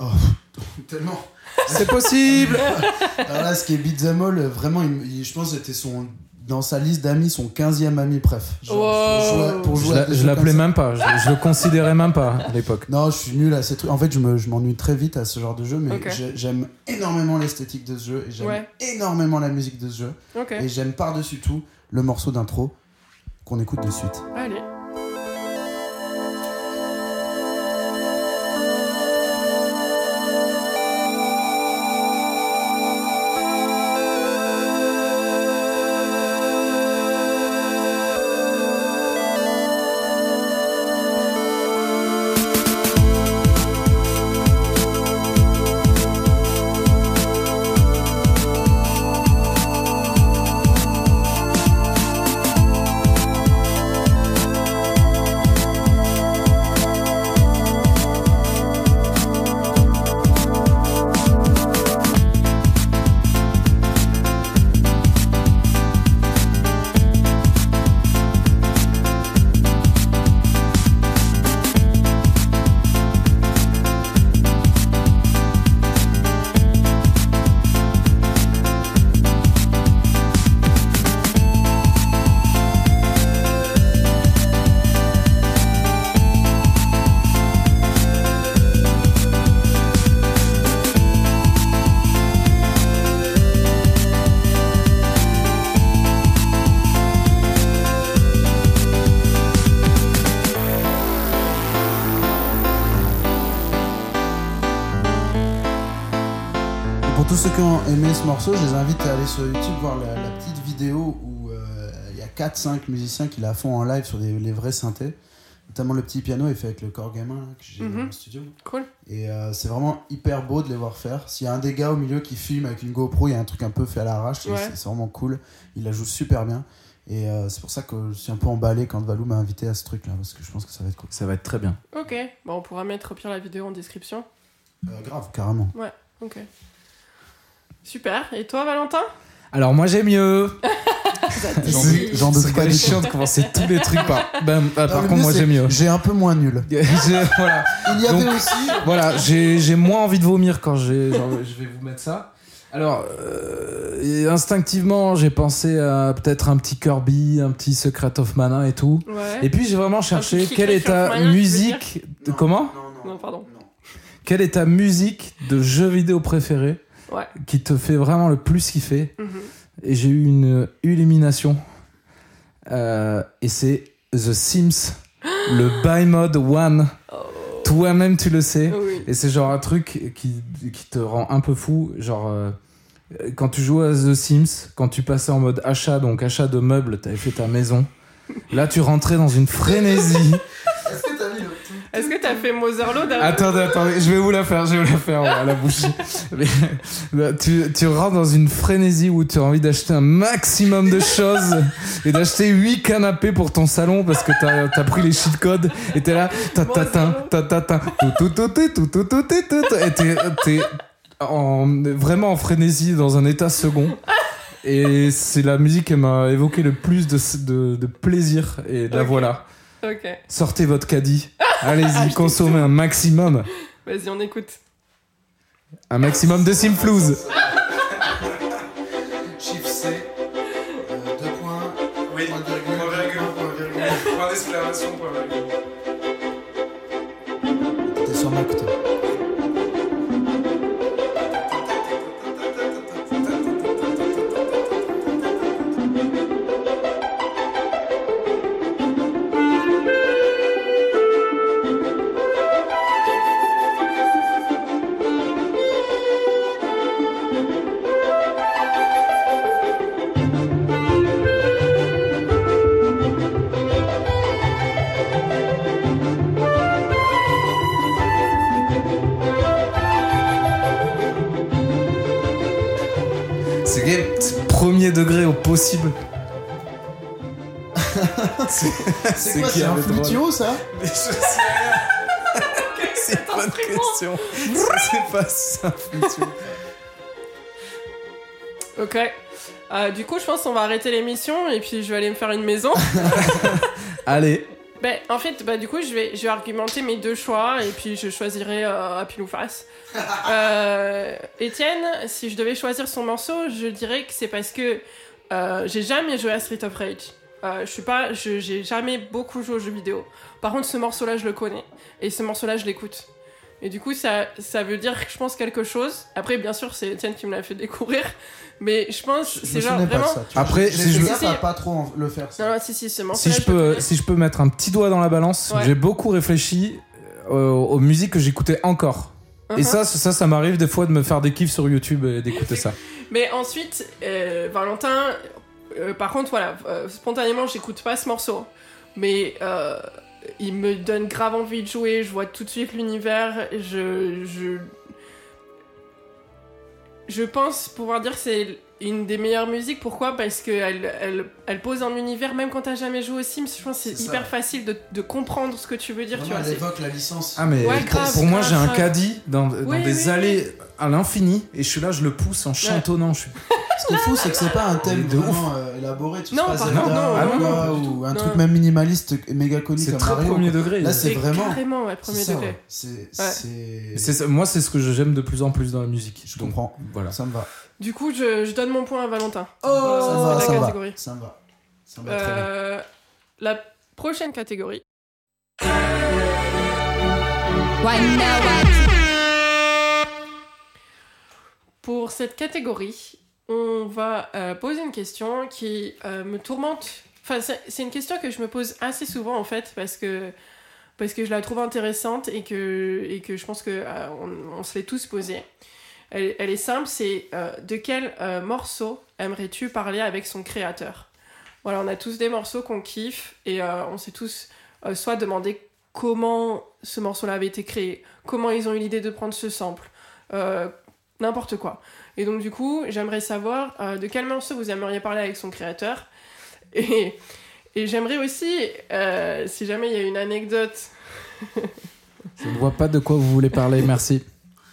Oh, [LAUGHS] tellement. C'est possible [LAUGHS] Alors là, ce qui est Beat'em All, euh, vraiment, il- il- je pense que c'était son dans sa liste d'amis son 15e ami préf. Genre, Wow. pour jouer- pour Je jouer l'appelais même pas, je, je le considérais même pas à l'époque. Non, je suis nul à ces trucs. En fait, je me- je m'ennuie très vite à ce genre de jeu, mais j'aime énormément l'esthétique de ce jeu et j'aime Ouais. énormément la musique de ce jeu. Et j'aime par-dessus tout le morceau d'intro qu'on écoute de suite. allez. Aimé ce morceau, je les invite à aller sur YouTube voir la, la petite vidéo où euh, il y a 4-5 musiciens qui la font en live sur des, les vrais synthés. Notamment le petit piano est fait avec le corps gamin là, que j'ai Mhm. dans le studio. Cool. Et euh, c'est vraiment hyper beau de les voir faire. S'il y a un des gars au milieu qui filme avec une GoPro, il y a un truc un peu fait à l'arrache, Ouais. c'est c'est vraiment cool. Il la joue super bien. Et euh, c'est pour ça que je suis un peu emballé quand Valou m'a invité à ce truc là, parce que je pense que ça va être cool. Ça va être très bien. Ok, bon, on pourra mettre au pire la vidéo en description. Euh, grave, carrément. Ok. Super. Et toi, Valentin? Alors moi j'ai mieux. [LAUGHS] J'en C'est- doute c'est pas même chiant de commencer tous les trucs par. Ben, ah, Non, par contre mieux, moi c'est- j'ai mieux. J'ai un peu moins nul. [LAUGHS] Voilà. Il y avait Donc- aussi. voilà, j'ai j'ai moins envie de vomir quand j'ai. je vais vous mettre ça. Alors, euh, et instinctivement, j'ai pensé à peut-être un petit Kirby, un petit Secret of Mana et tout. Ouais. Et puis j'ai vraiment cherché quelle est ta musique. Non. Comment? Non, Non, pardon. Quelle est ta musique de jeu vidéo préférée Ouais. qui te fait vraiment le plus kiffer Mhm. Et j'ai eu une illumination. Euh, et c'est The Sims, [GASPS] le buy mode one. Oh. Toi-même, tu le sais. Oui. Et c'est genre un truc qui, qui te rend un peu fou. Genre, euh, quand tu jouais à The Sims, quand tu passais en mode achat, donc achat de meubles, t'avais fait ta maison. [LAUGHS] Là, tu rentrais dans une frénésie. [LAUGHS] Est-ce que t'as fait Motherload Attendez, attendez, je vais vous la faire, je vais vous la faire à la bouche. [LAUGHS] tu, tu rentres dans une frénésie où tu as envie d'acheter un maximum de choses et d'acheter 8 canapés pour ton salon parce que t'as as pris les cheat codes et t'es là, ta ta ta ta ta tout tout tout tout tout tout et t'es en, vraiment en frénésie dans un état second. Et c'est la musique qui m'a évoqué le plus de, de, de plaisir et la okay. voilà. Okay. Sortez votre caddie Allez-y, consommez un maximum. Vas-y, on écoute. Un maximum de simflouz. Premier degré au possible. [LAUGHS] c'est C'est quoi, c'est un flutio, ça Mais je sais rien. [LAUGHS] C'est pas une question. Sais pas si c'est un flutio. Ok. Euh, du coup, je pense qu'on va arrêter l'émission et puis je vais aller me faire une maison. [LAUGHS] Allez. Ben, en fait, bah, du coup, je vais, je vais argumenter mes deux choix et puis je choisirai euh, à pile ou face. [LAUGHS] Euh, Étienne, si je devais choisir son morceau, je dirais que c'est parce que euh, j'ai jamais joué à Street of Rage. Euh, je suis pas, j'ai jamais beaucoup joué aux jeux vidéo. Par contre, ce morceau-là, je le connais et ce morceau-là, je l'écoute. Et du coup, ça, ça veut dire, je pense, quelque chose. Après, bien sûr, c'est Étienne qui me l'a fait découvrir, mais je pense, c'est genre vraiment. ça. Après, J'ai si je veux- Si, pas trop le faire. ça. Non, non, si, si, ce Si je peux, si je peux mettre un petit doigt dans la balance, Ouais. j'ai beaucoup réfléchi euh, aux musiques que j'écoutais encore. Et Uh-huh. ça, ça, ça m'arrive des fois de me faire des kiffs sur YouTube et d'écouter ça. [LAUGHS] Mais ensuite, euh, Valentin, euh, par contre, voilà, euh, spontanément, j'écoute pas ce morceau. Mais euh, il me donne grave envie de jouer, je vois tout de suite l'univers, je, je. Je pense pouvoir dire que c'est une des meilleures musiques. Pourquoi? Parce qu'elle elle, elle pose un univers, même quand t'as jamais joué aux Sims, je pense que c'est hyper facile de, de comprendre ce que tu veux dire. tu Vraiment, vois, elle évoque la licence. Ah mais Ouais, pour, grave, pour moi j'ai un caddie dans, dans Oui, des oui, allées à l'infini et je suis là je le pousse en chantonnant. Je suis... Ce qui est fou, c'est que c'est pas un thème De ouf. vraiment euh, élaboré. Tu Non, sais pas par Zelda contre, non, ou non, non, ou un Non. truc même minimaliste et méga connu C'est comme très Mario. premier quoi. degré. Là, c'est vraiment- carrément ouais, C'est premier degré. ouais. C'est. c'est- C'est ça- moi c'est ce que j'aime de plus en plus dans la musique. Je Donc, comprends. Voilà. Ça me va. Du coup, je, je donne mon point à Valentin. ça me va, la ça me va. catégorie. Ça me va. Ça me va très bien. Euh, la prochaine catégorie. Pour cette catégorie, on va euh, poser une question qui euh, me tourmente. Enfin, c'est une question que je me pose assez souvent en fait parce que parce que je la trouve intéressante et que et que je pense que euh, on, se l'est tous posé. Elle, elle est simple, c'est de quel morceau aimerais-tu parler avec son créateur? Voilà, on a tous des morceaux qu'on kiffe et on s'est tous soit demandé comment ce morceau-là avait été créé, comment ils ont eu l'idée de prendre ce sample, n'importe quoi. Et donc du coup, j'aimerais savoir euh, de quel morceau vous aimeriez parler avec son créateur. Et, et j'aimerais aussi, euh, si jamais il y a une anecdote Je ne vois pas de quoi vous voulez parler, merci.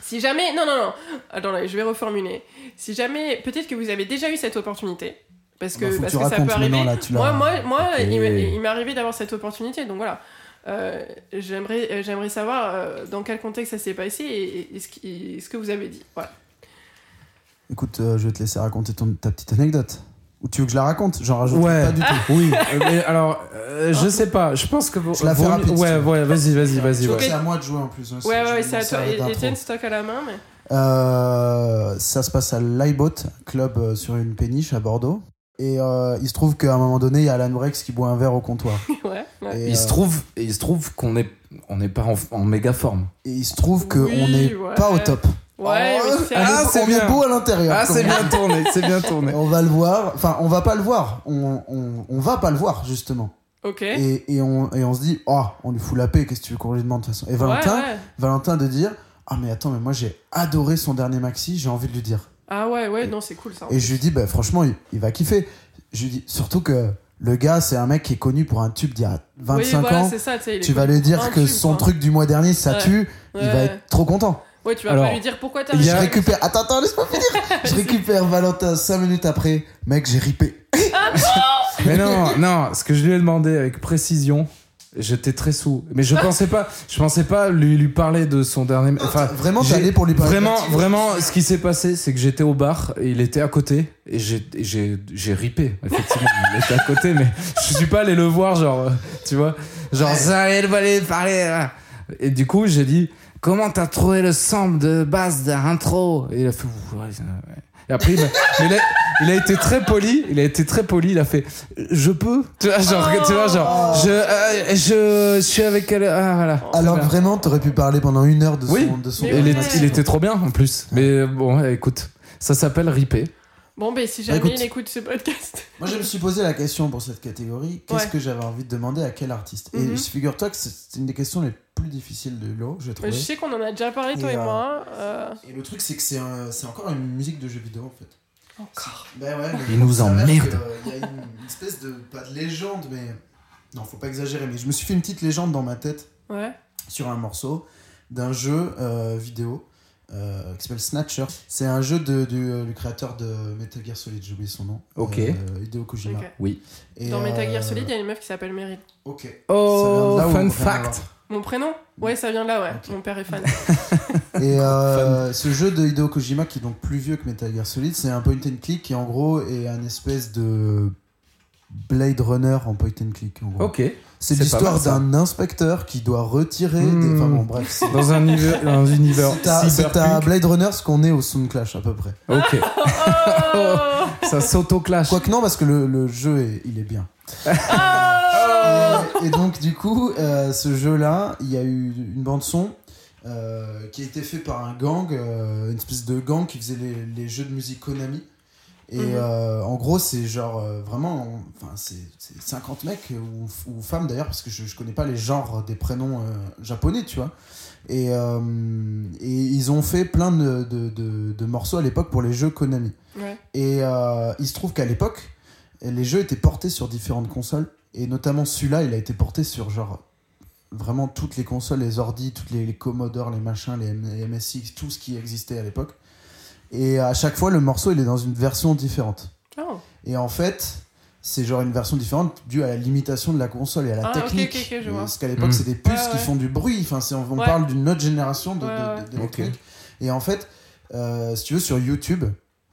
Si jamais. Non, non, non. Attendez, je vais reformuler. Si jamais. Peut-être que vous avez déjà eu cette opportunité. Parce que, Bah, que que ça peut arriver. là, moi, moi, moi il m'est arrivé d'avoir cette opportunité. Donc voilà. Euh, j'aimerais, euh, savoir dans quel contexte ça s'est passé et, et- et ce, qui- ce que vous avez dit. Voilà. Écoute, euh, je vais te laisser raconter ton, ta petite anecdote. Ou tu veux que je la raconte? J'en rajoute Ouais. pas du tout. [LAUGHS] Oui, euh, mais alors, euh, je sais pas, je pense que vous. Je la fais rapide, Ouais, ouais, vas-y, vas-y, vas-y. Ouais. que c'est à moi de jouer en plus. hein, Ouais, ouais, ouais, c'est à toi. Etienne, stock à la main. Mais... Euh, ça se passe à l'Iboat, club euh, sur une péniche à Bordeaux. Et euh, il se trouve qu'à un moment donné, il y a Alan Brex qui boit un verre au comptoir. [LAUGHS] ouais, ouais. Et, Il se trouve, il se trouve qu'on est, on n'est pas en, en méga forme. et il se trouve qu'on Oui, n'est ouais. pas au top. Ouais, Oh, c'est- on est- Ah, c'est on bien. est beau à l'intérieur. Ah, c'est bien tourné, c'est bien tourné. On va le voir. Enfin, on va pas le voir. On, on, on va pas le voir, justement. Ok. Et, et, on, et on se dit, oh, on lui fout la paix, qu'est-ce que tu veux qu'on lui demande de toute façon? Et Valentin, Ouais, ouais. Valentin de dire, ah, mais attends, mais moi j'ai adoré son dernier maxi, j'ai envie de lui dire. Ah ouais, ouais, non, c'est cool ça. Et je lui dis, bah, franchement, il, il va kiffer. Je lui dis, surtout que le gars, c'est un mec qui est connu pour un tube d'il y a 25 oui, voilà, ans. ça, tu vas lui dire que tube, son quoi. truc du mois dernier, ça Ouais. tue, il va être trop content. Ouais, tu vas Alors, pas lui dire pourquoi t'as Je a- récupère, attends, attends, laisse-moi [LAUGHS] finir. Je récupère Valentin 5 minutes après. Mec, j'ai ripé. [LAUGHS] Mais non, non, ce que je lui ai demandé avec précision, j'étais très sous. Mais je pensais pas, je pensais pas lui, lui parler de son dernier. Enfin, Vraiment, allé pour lui parler. Vraiment, vraiment, ce qui s'est passé, c'est que j'étais au bar et il était à côté et j'ai, et j'ai, j'ai ripé. Effectivement, il était à côté, mais je suis pas allé le voir, genre, tu vois, genre ça, il va aller parler. là. Et du coup, j'ai dit, comment t'as trouvé le sample de base Et il a fait. Et après, il, a, il a été très poli. Il a été très poli. Il a fait, je peux? Tu vois, genre, tu vois, genre, je, euh, je, suis avec elle. Ah, voilà. Alors vraiment, t'aurais pu parler pendant une heure de son, Oui. de son Et il, ouais. est- il était trop bien en plus. Mais bon, écoute, ça s'appelle ripé. Bon, ben si jamais Écoute. il écoute ce podcast. [LAUGHS] Moi, je me suis posé la question pour cette catégorie. Qu'est-ce Ouais. que j'avais envie de demander à quel artiste? Mhm. Et figure-toi que c'est une des questions les plus difficiles de l'eau, j'ai Mais trouvé. je sais qu'on en a déjà parlé, toi Et, et, euh, moi. euh, Et le truc, c'est que c'est un- encore une musique de jeu vidéo en fait. Encore. Ben ouais, mais Il nous emmerde. euh, Il y a une, une [LAUGHS] espèce de. Pas de légende, mais. Non, faut pas exagérer, mais je me suis fait une petite légende dans ma tête Ouais. sur un morceau d'un jeu euh, vidéo euh, qui s'appelle Snatcher. C'est un jeu de, euh, du créateur de Metal Gear Solid, j'ai oublié son nom. Ok. Euh, Hideo Kojima. Ok. Oui. Et, Dans Metal Gear euh, Solid, il y a une meuf qui s'appelle Meryl. Ok. Oh, Ça vient de là ou fun fact. Mon prénom? Ouais, ça vient de là, ouais. Mon père est fan. [LAUGHS] Et euh, ce jeu de Hideo Kojima, qui est donc plus vieux que Metal Gear Solid, c'est un point and click qui en gros est un espèce de Blade Runner en point and click. En gros. Ok. C'est l'histoire d'un inspecteur qui doit retirer des. Hmm. Enfin bon, bref. c'est- Dans un univers, dans un univers C'est à. Blade Runner ce qu'on est au Sound Clash à peu près. Ok. Oh [LAUGHS] Ça s'auto-clash. Quoique non, parce que le, le jeu est, il est bien. Oh Et, et donc du coup, euh, ce jeu-là, il y a eu une bande son euh, qui a été fait par un gang, euh, une espèce de gang qui faisait les, les jeux de musique Konami. Et Mhm. euh, en gros, c'est genre euh, vraiment, enfin c'est c'est 50 mecs ou, ou femmes d'ailleurs, parce que je, je connais pas les genres des prénoms euh, japonais, tu vois. Et, euh, et ils ont fait plein de, de, de- de morceaux à l'époque pour les jeux Konami. Ouais. Et euh, il se trouve qu'à l'époque, les jeux étaient portés sur différentes consoles. Et notamment celui-là, il a été porté sur genre vraiment toutes les consoles, les ordi, toutes les, les Commodore, les machins, les MSX, tout ce qui existait à l'époque. Et à chaque fois, le morceau, il est dans une version différente. Oh. Et en fait, c'est genre une version différente due à la limitation de la console et à la Ah, technique. ok, ok, je vois. Parce qu'à l'époque, Mm. c'est des puces Ouais, qui ouais. font du bruit. Enfin, c'est- on, on Ouais. parle d'une autre génération de, Ouais, de-. Et en fait, euh, si tu veux, sur YouTube,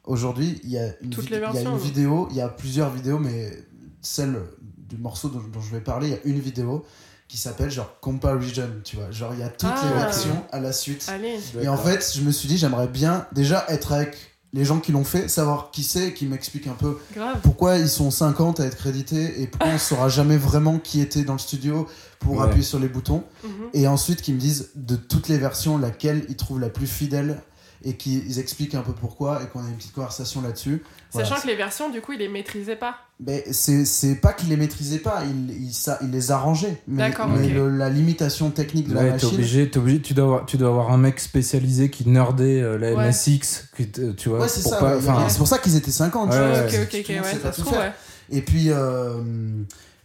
aujourd'hui, il y a une, vid- y a une ouais. vidéo, il y a plusieurs vidéos, mais celle du morceau dont, dont je vais parler, il y a une vidéo qui s'appelle genre Comparison, tu vois. Genre, il y a toutes les Ah. versions à la suite. Allez. Et en fait, je me suis dit, j'aimerais bien déjà être avec les gens qui l'ont fait, savoir qui c'est, qui m'explique un peu Grave. pourquoi ils sont 50 à être crédités et pourquoi on saura jamais vraiment qui était dans le studio pour Ouais. appuyer sur les boutons. Mhm. Et ensuite, qu'ils me disent de toutes les versions, laquelle ils trouvent la plus fidèle et qu'ils expliquent un peu pourquoi et qu'on a une petite conversation là-dessus. Voilà. Sachant que les versions, du coup, il les maîtrisait pas. Mais c'est c'est pas qu'il les maîtrisait pas, il, il, ça, il les arrangeait. Mais, D'accord, mais le- la limitation technique de la Ouais, t'es machine. obligé, t'es obligé, tu dois avoir, tu dois avoir un mec spécialisé qui nerdait euh, la Ouais. MSX, qui te- tu vois, Ouais, c'est pour ça. pas, ouais, c'est pour ça qu'ils étaient 50. tu Ouais, vois, ouais, ok, tout ouais, sait ça se tout trouve, ouais. Et puis, euh,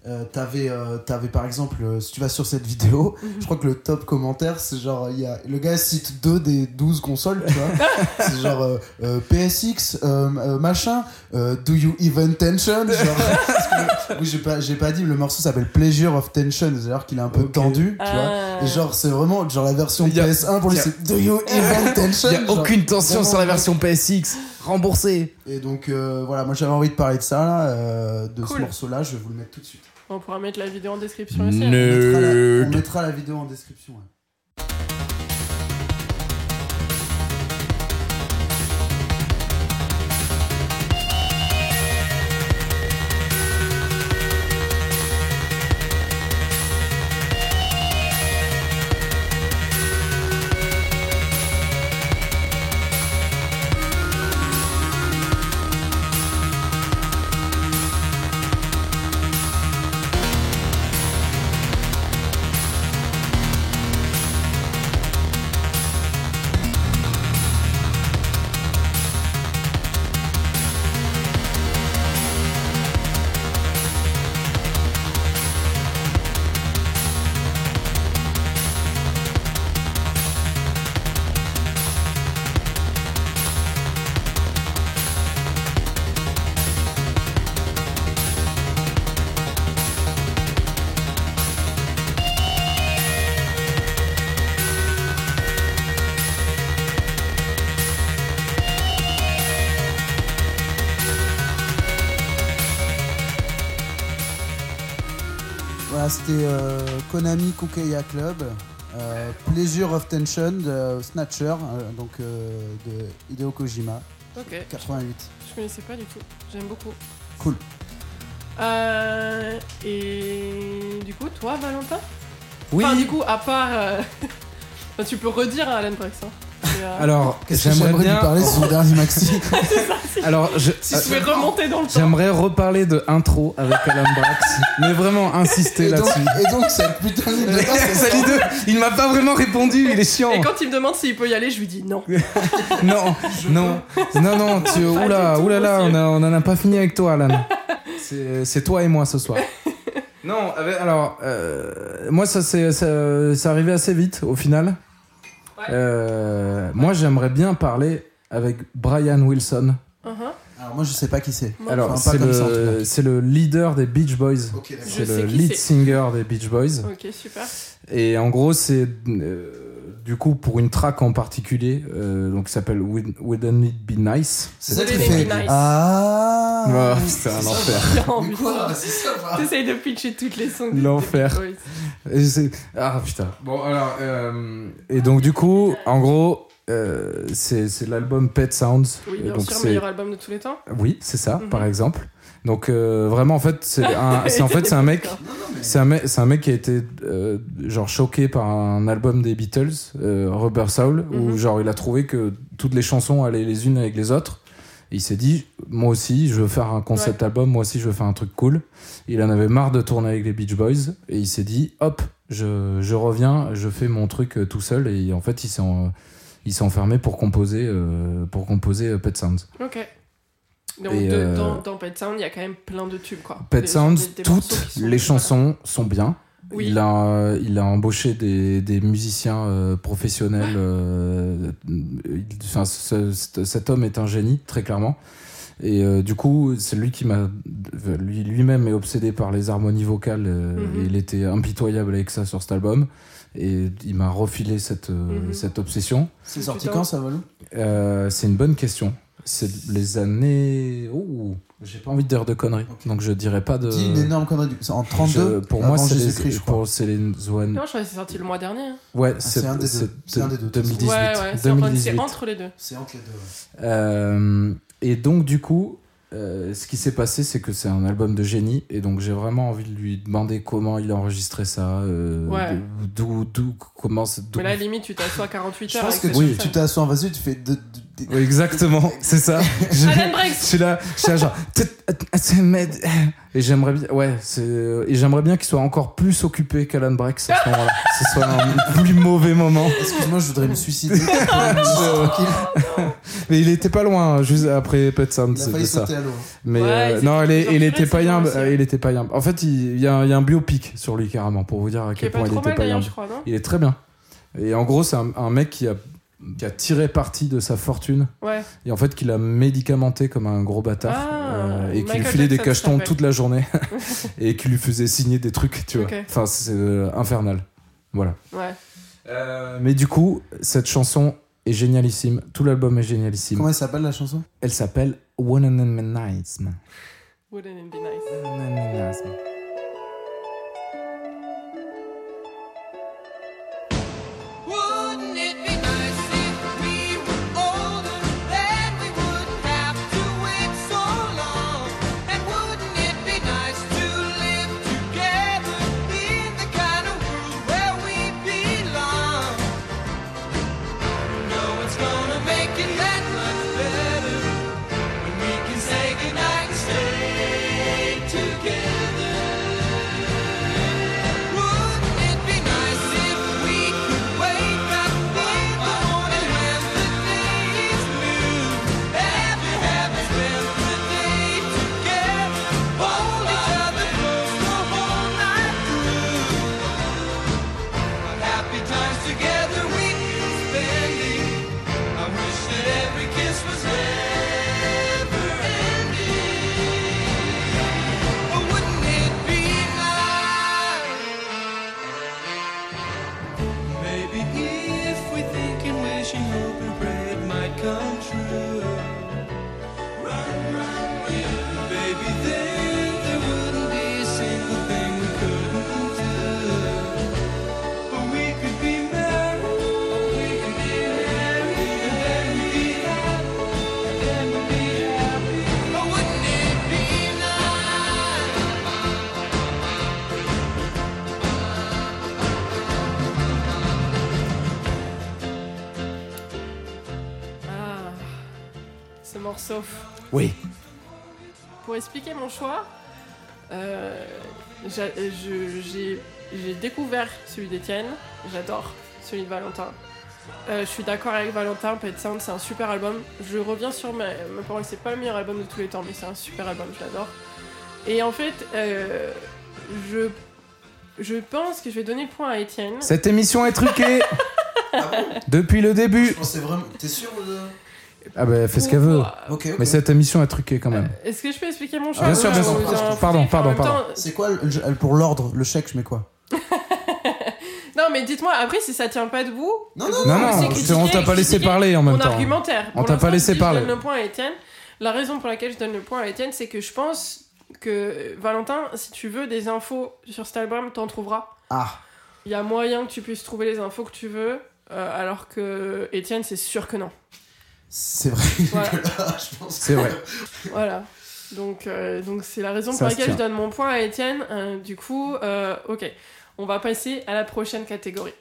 euh, t'avais, euh, t'avais par exemple, euh, si tu vas sur cette vidéo, Mhm. je crois que le top commentaire, c'est genre, il y a, le gars cite deux des 12 consoles, tu vois. [LAUGHS] c'est genre euh, euh, PSX, euh, euh, machin, euh, Do You Even Tension genre, que- [LAUGHS] Oui, j'ai pas, j'ai pas dit, le morceau s'appelle Pleasure of Tension, c'est-à-dire qu'il est un peu tendu, tu vois. Ah. Et genre, c'est vraiment, genre la version Il y a- PS1 pour lui, c'est Do You Even Tension [LAUGHS] il y a genre, aucune tension sur la version PSX, remboursé. et donc euh, voilà, moi j'avais envie de parler de ça, là, euh, de ce Cool. morceau-là, je vais vous le mettre tout de suite. On pourra mettre la vidéo en description aussi. hein. On mettra, la, on Nerd. mettra la vidéo en description. ouais. C'était euh, Konami Kukeya Club, euh, Pleasure of Tension de Snatcher, euh, donc euh, de Hideo Kojima, Ok, 88. je connaissais pas du tout. J'aime beaucoup. Cool. Euh, et du coup, toi, Valentin? Oui. Enfin, du coup, à part. euh, [LAUGHS] tu peux redire à Alan Brax. Hein. Euh, Alors, j'aimerais j'aimerais lui bien. parler de son dernier maxi [LAUGHS] [LAUGHS] Alors, je, si tu pouvais remonter dans le temps. j'aimerais reparler de intro avec Alan Brax, [LAUGHS] mais vraiment insister là-dessus. et donc, cette putain de deux, il m'a pas vraiment répondu, il est chiant. Et quand il me demande s'il peut y aller, je lui dis non. Non, non, non, non, tu, oula, du tout, oula là, on, a, on en a pas fini avec toi, Alan. C'est toi et moi ce soir. Non, alors, euh, moi, ça ça, c'est arrivé assez vite au final. Euh, moi, j'aimerais bien parler avec Brian Wilson. Uh-huh. Alors, moi, je sais pas qui c'est. Moi, Alors, Enfin, c'est comme ça, le, c'est le leader des Beach Boys. C'est le lead c'est. singer des Beach Boys. Ok, super. Et en gros, c'est euh, du coup pour une track en particulier, euh, donc qui s'appelle Wouldn't It Be Nice. C'est Wouldn't fait. nice Ah Oh, c'est un enfer. [LAUGHS] T'essayes de pitcher toutes les sons. L'enfer. Ah putain. Bon alors euh, et donc du coup, en gros, euh, c'est c'est l'album Pet Sounds. Oui, bien donc sûr, c'est meilleur album de tous les temps. oui, c'est ça, Mhm. par exemple. Donc euh, vraiment en fait, c'est un, [LAUGHS] en fait c'est un mec. C'est un, c'est un mec qui a été euh, genre choqué par un album des Beatles, euh, Rubber Soul, où Mhm. genre il a trouvé que toutes les chansons allaient les unes avec les autres. Et il s'est dit, moi aussi, je veux faire un concept album, moi aussi, je veux faire un truc cool. Il en avait marre de tourner avec les Beach Boys, et il s'est dit, hop, je, je reviens, je fais mon truc tout seul. Et en fait, il s'est, en- il s'est enfermé pour composer, pour composer Pet Sounds. Ok. Donc, Et, de- euh, dans, dans Pet Sound, il y a quand même plein de tubes, quoi. Pet Des- Sounds, des- des morceaux toutes les chansons sont bien. Oui. Il, a, il a embauché des, des musiciens euh, professionnels. euh, il- enfin, ce- ce- cet homme est un génie, très clairement. Et euh, du coup, c'est lui qui m'a. Lui, lui-même est obsédé par les harmonies vocales. euh, Mhm. et il était impitoyable avec ça sur cet album. Et il m'a refilé cette, Mhm. cette obsession. C'est sorti quand ça, Valou? Euh, c'est une bonne question. C'est les années. Oh, j'ai pas envie de dire de conneries. Donc je dirais pas de. Dis une énorme connerie. C'est en 32 Euh, Je- pour moi, c'est Jésus-Christ, les, je pour- c'est les One- Non, je crois que c'est sorti le mois dernier. hein. Ouais, c'est un des deux. c'est un des deux, de toute façon. 2018. ouais, ouais, c'est entre, 2018. c'est entre les deux. C'est entre les deux. ouais. Euh, et donc, du coup, euh, ce qui s'est passé, c'est que c'est un album de génie, et donc j'ai vraiment envie de lui demander comment il a enregistré ça, euh, Ouais. d'où, d'où, comment, Mais là, limite, tu t'assois 48 Je heures. pense que tu, Oui. tu t'assois en vas-y, tu fais. de- de- de- Oui, exactement, c'est ça. Je, [LAUGHS] Alan Brex. je suis là, je suis là genre, et j'aimerais bien, ouais, c'est, et j'aimerais bien qu'il soit encore plus occupé qu'Alan Brex à ce [LAUGHS] moment-là. que ce soit un plus mauvais moment. Excuse-moi, je voudrais me suicider. [LAUGHS] musique tranquille. [LAUGHS] Mais il était pas loin, juste après Pet Sounds Il a de failli ça. sauter à l'eau. Mais Ouais, euh, non, il, plusieurs il était c'est pas yimbe, euh, il était pas. En fait, il, y, a un- il y a un biopic sur lui carrément pour vous dire à quel point il était pas yimbe. Il est très bien. Et en gros, c'est un, un mec qui a, qui a tiré parti de sa fortune Ouais. et en fait qu'il a médicamenté comme un gros bâtard Ah, euh, et qui lui filait des cachetons toute la journée [LAUGHS] [LAUGHS] et qui lui faisait signer des trucs, tu vois. Ok. Enfin, c'est euh, infernal. Voilà. Ouais. Euh, mais du coup, cette chanson est génialissime. Tout l'album est génialissime. Comment elle s'appelle la chanson? Elle s'appelle Womanizer. Wouldn't it be nice? Wouldn't morceau. Oui. Pour expliquer mon choix, euh, j'a- je- j'ai découvert celui d'Étienne, j'adore celui de Valentin. Euh, je suis d'accord avec Valentin, Pet Sound c'est un super album. Je reviens sur ma, ma parole, c'est pas le meilleur album de tous les temps, mais c'est un super album, je l'adore. Et en fait, euh, je, je pense que je vais donner le point à Étienne. Cette émission est truquée [LAUGHS] depuis le Je début. pensais vraiment. T'es sûr de. Ah bah, fais ce qu'elle veut. Mais cette émission est truquée quand même. Est-ce que je peux expliquer mon choix Bien sûr, bien sûr. Pardon, pardon, pardon. C'est quoi le- pour l'ordre, le chèque, je mets quoi? [LAUGHS] Non, mais dites-moi, après, si ça tient pas debout, Non, non, Non, non, on t'a pas laissé parler en même mon temps. argumentaire. On t'a pas laissé si parler. Je donne le point à Étienne. La raison pour laquelle je donne le point à Étienne, c'est que je pense que, Valentin, si tu veux des infos sur cet album, t'en trouveras. Ah, Il y a moyen que tu puisses trouver les infos que tu veux, euh, alors que Étienne, c'est sûr que non. C'est vrai. Voilà. [LAUGHS] C'est vrai. [LAUGHS] voilà. Donc, euh, donc c'est la raison Ça pour laquelle je donne mon point à Étienne. Euh, du coup, euh, ok. On va passer à la prochaine catégorie.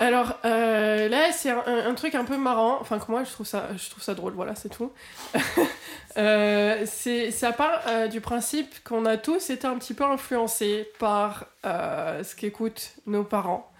Alors euh, là, c'est un, truc un peu marrant. Enfin, que moi, je trouve ça, je trouve ça drôle. Voilà, c'est tout. [LAUGHS] Euh, c'est, ça part euh, du principe qu'on a tous été un petit peu influencés par euh, ce qu'écoutent nos parents.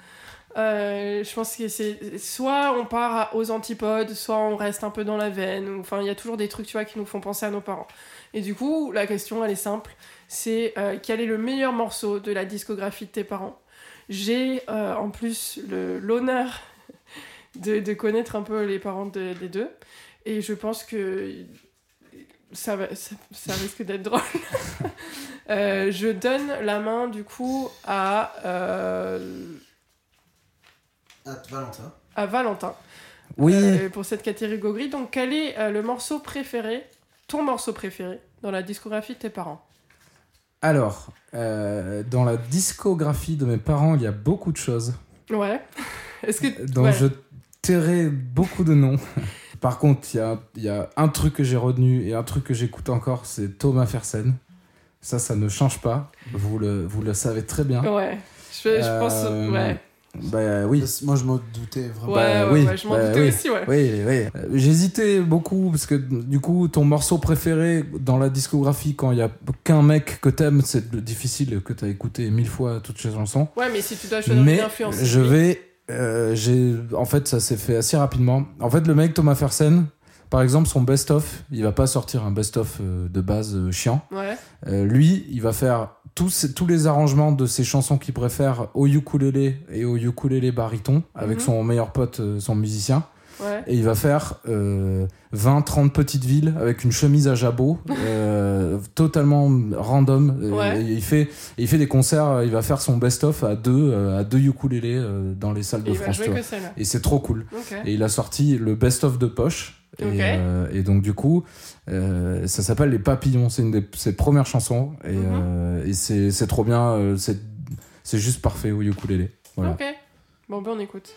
Euh, je pense que c'est soit on part aux antipodes, soit on reste un peu dans la veine. Enfin, il y a toujours des trucs, tu vois, qui nous font penser à nos parents. Et du coup, la question, elle est simple. C'est euh, quel est le meilleur morceau de la discographie de tes parents? J'ai euh, en plus l'honneur [LAUGHS] de, de connaître un peu les parents de- des deux. Et je pense que ça, va, ça, ça risque d'être drôle. [LAUGHS] Je donne la main du coup à, Ah, Valentin. à Valentin Oui. euh, pour cette catégorie. Donc, quel est euh, le morceau préféré, ton morceau préféré, dans la discographie de tes parents? Alors, euh, dans la discographie de mes parents, il y a beaucoup de choses Ouais. [LAUGHS] Est-ce que. dont ouais. je tairai beaucoup de noms. [LAUGHS] Par contre, il y a, il y a un truc que j'ai retenu et un truc que j'écoute encore, c'est Thomas Fersen. Ça, ça ne change pas. Vous le, vous le savez très bien. Ouais. Je, je pense. Ouais. Bah oui. Moi, je m'en doutais vraiment. Ouais, Bah, ouais, oui, ouais, je m'en bah, doutais oui. aussi, ouais. Oui, oui. Euh, J'hésitais beaucoup parce que du coup, ton morceau préféré dans la discographie, quand il y a qu'un mec que t'aimes, c'est difficile que t'as écouté mille fois toutes ces chansons. Ouais, mais si tu dois choisir Mais une influence. je vais. euh, j'ai en fait, ça s'est fait assez rapidement. En fait, le mec Thomas Fersen, par exemple, son best-of, il va pas sortir un best-of euh, de base euh, chiant. Ouais. Euh, lui, il va faire tous, tous les arrangements de ses chansons qu'il préfère au ukulélé et au ukulélé baryton avec Mhm. son meilleur pote, euh, son musicien. Ouais. Et il va faire euh, 20-30 petites villes avec une chemise à jabot, [LAUGHS] euh, totalement random. Ouais. et il, fait, et il fait des concerts, euh, il va faire son best-of à deux, euh, à deux ukulélés dans les salles Et de France. Et c'est trop cool. Ok. Et il a sorti le best-of de poche. Et, euh, et donc du coup, euh, ça s'appelle Les Papillons. C'est une de ses premières chansons. Et, Mhm. euh, et c'est trop bien. C'est c'est juste parfait au ukulélé. Voilà. Ok. Bon, ben on écoute.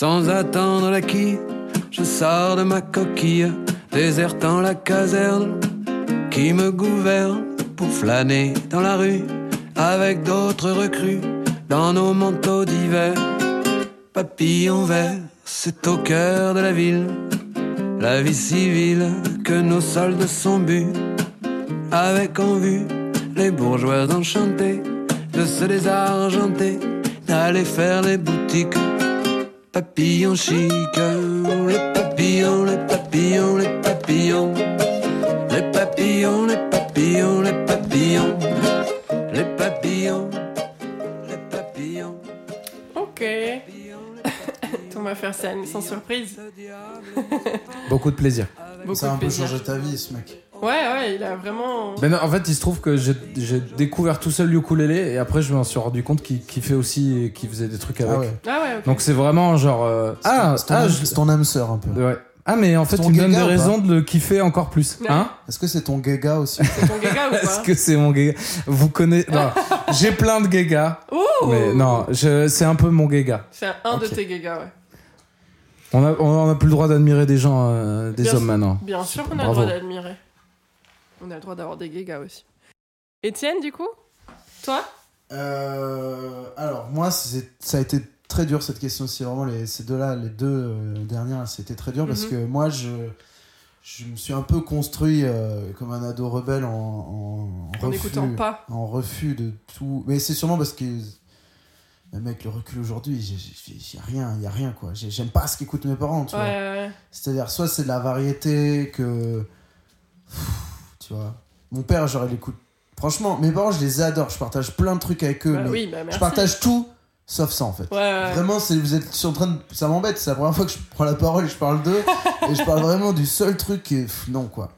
Sans attendre la quille, je sors de ma coquille, désertant la caserne qui me gouverne pour flâner dans la rue avec d'autres recrues dans nos manteaux d'hiver. Papillon vert, c'est au cœur de la ville, la vie civile que nos soldes sont bu, avec en vue les bourgeois enchantés de se désargenter, d'aller faire les boutiques papillons chic, les papillons, les papillons, les papillons, les papillons, les papillons, les papillons, Thomas Fersen, sans surprise. [LAUGHS] Beaucoup de plaisir. Beaucoup Ça a un peu plaisir. changé ta vie, ce mec. Ouais, ouais, il a vraiment. Mais non, en fait, il se trouve que j'ai découvert tout seul le ukulélé et après je me suis rendu compte qu'il qu'il fait aussi, qu'il faisait des trucs avec. Ah ouais. Ah ouais. Donc c'est vraiment genre euh, ah ton- c'est ton, ah je- c'est ton âme sœur un peu. ouais. ah mais en fait il me donne des gaga raisons de le kiffer encore plus. Ouais. Hein? Est-ce que c'est ton gaga aussi? C'est ton gaga ou [LAUGHS] Est-ce pas que c'est mon gaga? Vous connaissez Non, [LAUGHS] j'ai plein de gagas, Ouh mais non, je- c'est un peu mon gaga. C'est un, un de tes gagas, ouais. On a, on a plus le droit d'admirer des gens, euh, des Bien hommes sûr. maintenant. Bien sûr qu'on a Bravo. le droit d'admirer. On a le droit d'avoir des gagas aussi. Étienne, du coup? Toi? Euh, alors, moi, c'est- ça a été très dur cette question aussi. Vraiment, les, ces deux-là, les deux euh, dernières, c'était très dur parce Mhm. que moi, je, je me suis un peu construit euh, comme un ado rebelle en, en, En refus, n'écoutant pas. en refus de tout. Mais c'est sûrement parce que. Mais mec, le recul aujourd'hui, j'ai rien, il y a rien quoi. J'ai- J'aime pas ce qu'écoutent mes parents, tu Ouais, vois. ouais. C'est-à-dire, soit c'est de la variété que. Tu vois. Mon père, genre, il écoute. Franchement, mes parents, je les adore. Je partage plein de trucs avec eux. Bah mais oui, bah je partage tout, sauf ça, en fait. Ouais. Vraiment, c'est, vous êtes sur en train de. Ça m'embête, c'est la première fois que je prends la parole et je parle d'eux. [LAUGHS] et je parle vraiment du seul truc qui est. pff, non, quoi.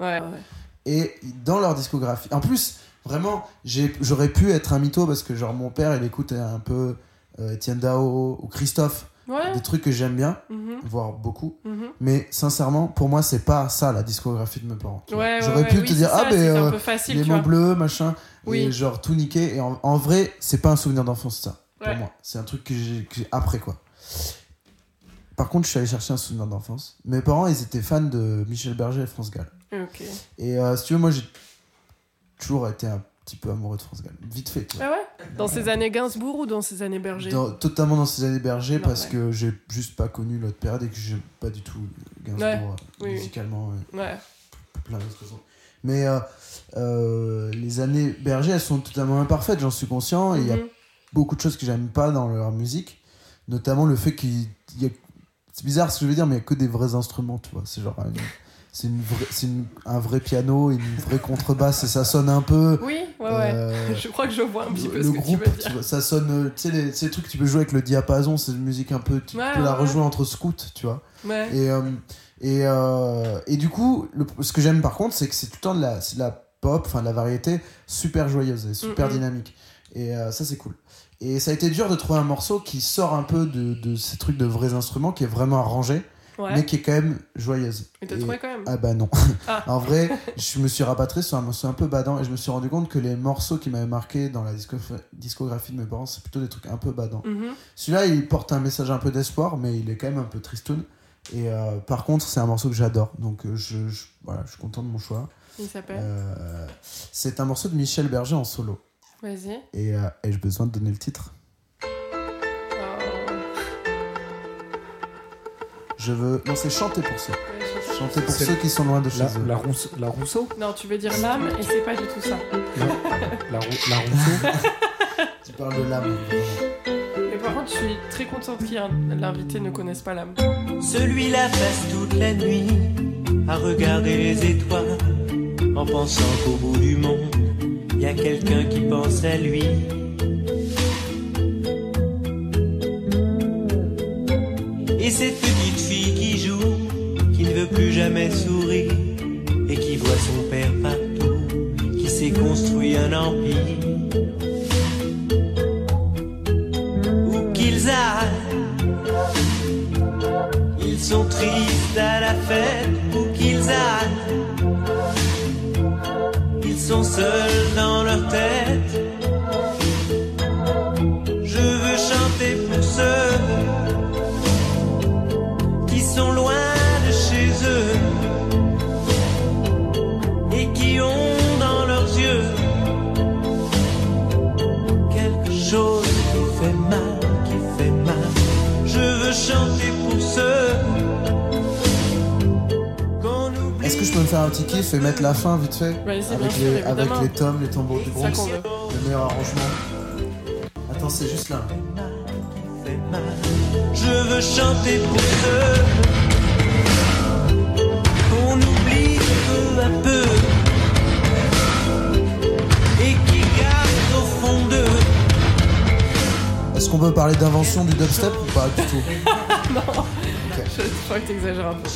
Et dans leur discographie. En plus, vraiment, j'ai, j'aurais pu être un mytho parce que, genre, mon père, il écoute un peu euh, Étienne Dao ou Christophe. Ouais. Des trucs que j'aime bien, Mhm, voire beaucoup. mhm. Mais sincèrement, pour moi, c'est pas ça la discographie de mes parents. Ouais, J'aurais pu oui, te dire, ah, ben, euh, facile, les mots bleus, machin, Oui. et genre tout niqué. Et en, en vrai, c'est pas un souvenir d'enfance, ça, pour moi. C'est un truc que j'ai après, quoi. Par contre, je suis allé chercher un souvenir d'enfance. Mes parents, ils étaient fans de Michel Berger et France Gall. Et euh, si tu veux, moi, j'ai toujours été un petit peu amoureux de France Gall. Vite fait. Ah ouais Dans ces années Gainsbourg ou dans ces années Berger Dans- totalement dans ces années Berger Non, parce ouais. que j'ai juste pas connu l'autre période et que j'ai pas du tout Gainsbourg Ouais. euh, Oui, musicalement. Ouais. plein d'autres raisons. Mais euh, euh, les années Berger, elles sont totalement imparfaites, j'en suis conscient. Il y a Mhm. beaucoup de choses que j'aime pas dans leur musique, notamment le fait qu'il y a. C'est bizarre ce que je veux dire, mais il y a que des vrais instruments, tu vois. C'est genre. C'est une vraie- c'est une- un vrai piano, une vraie contrebasse et ça sonne un peu. Oui, ouais, ouais. euh, [LAUGHS] Je crois que je vois un petit peu le ce que groupe, tu veux tu dire. ça sonne, euh, tu sais, les, ces trucs que tu peux jouer avec le diapason, c'est une musique un peu, tu Ouais, peux la ouais, rejouer entre scouts, tu vois. Ouais. Et, euh, et, euh, et du coup, le- ce que j'aime par contre, c'est que c'est tout le temps de la, de la pop, enfin de la variété super joyeuse et super dynamique. Et ça, c'est cool. Et ça a été dur de trouver un morceau qui sort un peu de, de ces trucs de vrais instruments, qui est vraiment arrangé, Ouais. mais qui est quand même joyeuse. Et t'as trouvé quand même ah bah non. Ah. en vrai, je me suis rapatrié sur un morceau un peu badant et je me suis rendu compte que les morceaux qui m'avaient marqué dans la disco- discographie de mes parents, c'est plutôt des trucs un peu badants. Mhm. Celui-là, il porte un message un peu d'espoir, mais il est quand même un peu tristoun. Et euh, par contre, c'est un morceau que j'adore, donc euh, je, je- voilà, je suis content de mon choix. Il s'appelle Euh, c'est un morceau de Michel Berger en solo. Vas-y. Et, euh, et j'ai besoin de donner le titre? Je veux. Non, c'est chanter pour ceux. Chanter pour ceux qui sont loin de chez La, eux. la, Rousse- la Rousseau? Non, tu veux dire l'âme et c'est pas du tout ça. Non, la, Rou- la Rousseau? [LAUGHS] Tu parles de l'âme. Mais par contre, je suis très contente qu'il y ait un- l'invité ne connaisse pas l'âme. Celui-là passe toute la nuit à regarder les étoiles en pensant qu'au bout du monde, il y a quelqu'un qui pense à lui. Et cette petite fille qui joue, qui ne veut plus jamais sourire et qui voit son père partout, qui s'est construit un empire. Où qu'ils aillent, ils sont tristes à la fête où qu'ils aillent. Ils sont seuls dans leur tête. Peux me faire un petit kiff et mettre la fin vite fait avec, sûr, les, avec les tomes, les tambours du Bronx, le meilleur arrangement. Attends, c'est juste là. Je veux chanter pour ceux qu'on oublie peu à peu et qui gardent au fond d'eux. Est-ce qu'on peut parler d'invention du dubstep ou pas du tout [LAUGHS] Je, je crois que t'exagères un peu.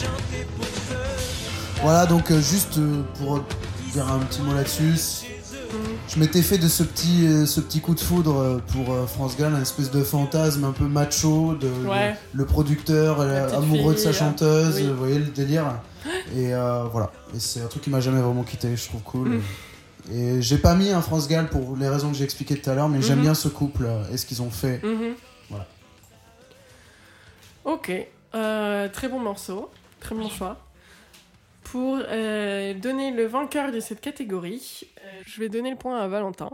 Voilà, donc euh, juste euh, pour dire un petit mot là-dessus, je m'étais fait de ce petit, euh, ce petit coup de foudre euh, pour euh, France Gall, un espèce de fantasme un peu macho, de, Ouais. le, le producteur euh, petite amoureux de fille, sa chanteuse, oui. vous voyez le délire. [GASPS] Et euh, voilà, et c'est un truc qui m'a jamais vraiment quitté, je trouve cool. Mm. Et j'ai pas mis un France Gall pour les raisons que j'ai expliquées tout à l'heure, mais j'aime Mhm. bien ce couple euh, et ce qu'ils ont fait. Mhm. Voilà. Ok, euh, très bon morceau, très bon choix. Pour euh, donner le vainqueur de cette catégorie, euh, je vais donner le point à Valentin.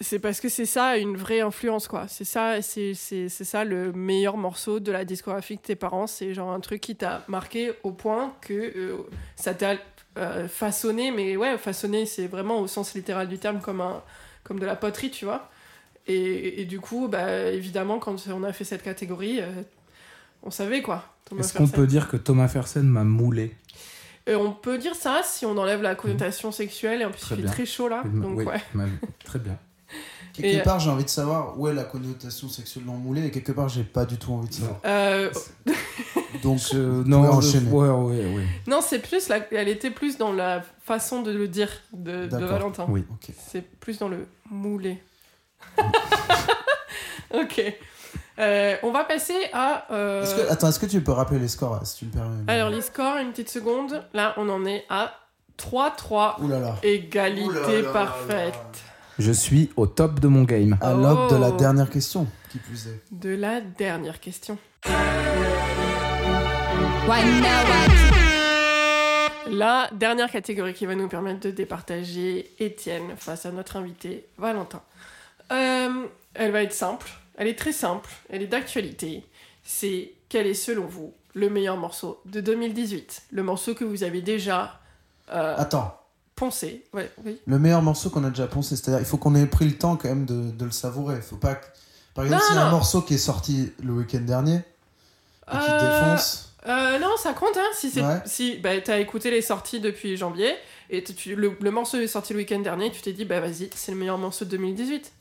C'est parce que c'est ça une vraie influence, quoi. C'est ça, ça le meilleur morceau de la discographie de tes parents. C'est genre un truc qui t'a marqué au point que euh, ça t'a façonné. Mais ouais, façonné, c'est vraiment au sens littéral du terme comme, un, comme de la poterie, tu vois. Et, et du coup, bah, évidemment, quand on a fait cette catégorie, on savait quoi. Est-ce qu'on peut dire que Thomas Fersen m'a moulé Et on peut dire ça si on enlève la connotation sexuelle et en plus Très il fait bien. très chaud là. Donc oui, ouais. m'a- Très bien. [LAUGHS] Quelque Et- part, j'ai envie de savoir où est la connotation sexuelle non moulée, et quelque part, j'ai pas du tout envie de savoir. Euh, [LAUGHS] Donc, Euh, non, enchaîner. ouais, ouais, ouais. non, c'est plus la... elle était plus dans la façon de le dire de. Valentin. Oui. Ok. C'est plus dans le moulé. [LAUGHS] ok. Euh, on va passer à. euh, Est-ce que, attends, est-ce que tu peux rappeler les scores, si tu me permets? Alors les scores, une petite seconde. Là, on en est à 3-3. Ouh là là. Égalité Ouh là là là parfaite. Je suis au top de mon game. À l'aube de la Oh. dernière question, qui plus est. De la dernière question. La dernière catégorie qui va nous permettre de départager Étienne face à notre invité Valentin. Euh, elle va être simple, elle est très simple, elle est d'actualité. C'est quel est selon vous le meilleur morceau de 2018 Le morceau que vous avez déjà euh, Attends, poncé. Ouais, oui. le meilleur morceau qu'on a déjà poncé, c'est-à-dire il faut qu'on ait pris le temps quand même de, de le savourer. Faut pas que... Par exemple, s'il y a un morceau qui est sorti le week-end dernier et qui Euh, défonce, Euh, non, ça compte, hein. Si, Ouais. si bah, t'as écouté les sorties depuis janvier et tu- le, le morceau est sorti le week-end dernier, tu t'es dit, bah vas-y, c'est le meilleur morceau de 2018.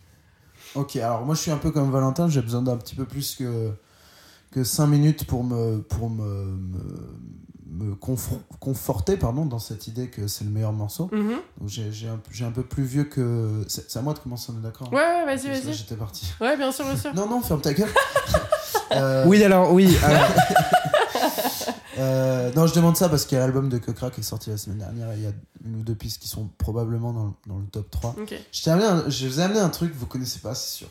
Ok, alors moi je suis un peu comme Valentin, j'ai besoin d'un petit peu plus que, que 5 minutes pour me, pour me, me, conforter pardon, dans cette idée que c'est le meilleur morceau. Mhm. Donc j'ai j'ai un, un peu plus vieux que. C'est à moi de commencer, on est d'accord Ouais, ouais, Parce vas-y, vas-y. J'étais parti. Ouais, bien sûr, bien sûr. Non, non, ferme ta gueule. [LAUGHS] Euh, Oui, alors, oui. alors, [LAUGHS] euh, non, je demande ça parce qu'il y a l'album de Cocra qui est sorti la semaine dernière et il y a une ou deux pistes qui sont probablement dans, le- dans le top 3. Ok. Je, t'ai amené un- je vous ai amené un truc que vous connaissez pas, c'est sûr.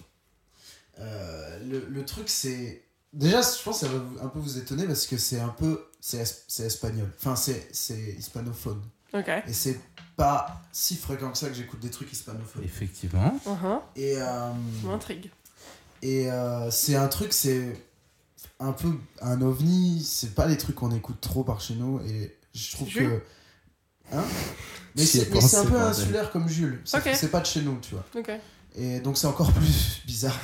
Euh, le, le truc, c'est. Déjà, je pense que ça va un peu vous étonner parce que c'est un peu. C'est es- c'est espagnol. Enfin, c'est c'est hispanophone. Ok. Et c'est pas si fréquent que ça que j'écoute des trucs hispanophones. Effectivement. Mhm. Et. euh, Ça m'intrigue. et euh, c'est un truc, c'est un peu un ovni. C'est pas les trucs qu'on écoute trop par chez nous. Et je trouve Jules que. Hein? Mais c'est mais c'est un peu bordel. insulaire comme Jules. C'est pas de chez nous, tu vois. Et donc c'est encore [LAUGHS] plus bizarre.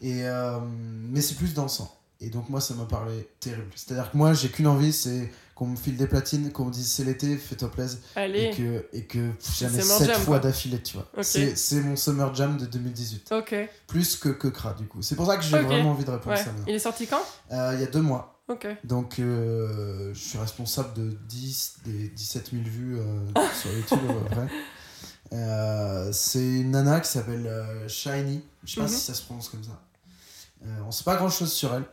Et euh, mais c'est plus dansant. Et donc moi ça m'a parlé terrible. C'est-à-dire que moi j'ai qu'une envie, c'est qu'on me file des platines, qu'on me dise c'est l'été, fais-toi plaisir. Et que, et que j'en ai Summer 7 Jam, fois d'affilée, tu vois. Ok. C'est mon Summer Jam de 2018. Ok. Plus que que Kra du coup. C'est pour ça que j'ai vraiment envie de répondre Ouais. à ça maintenant. Il est sorti quand? Euh, Il y a deux mois. Ok. Donc euh, je suis responsable de 10 des 17 000 vues euh, [LAUGHS] sur YouTube à peu près. Euh, c'est une nana qui s'appelle Shiny. Je sais pas Mhm. si ça se prononce comme ça. On sait pas grand chose sur elle.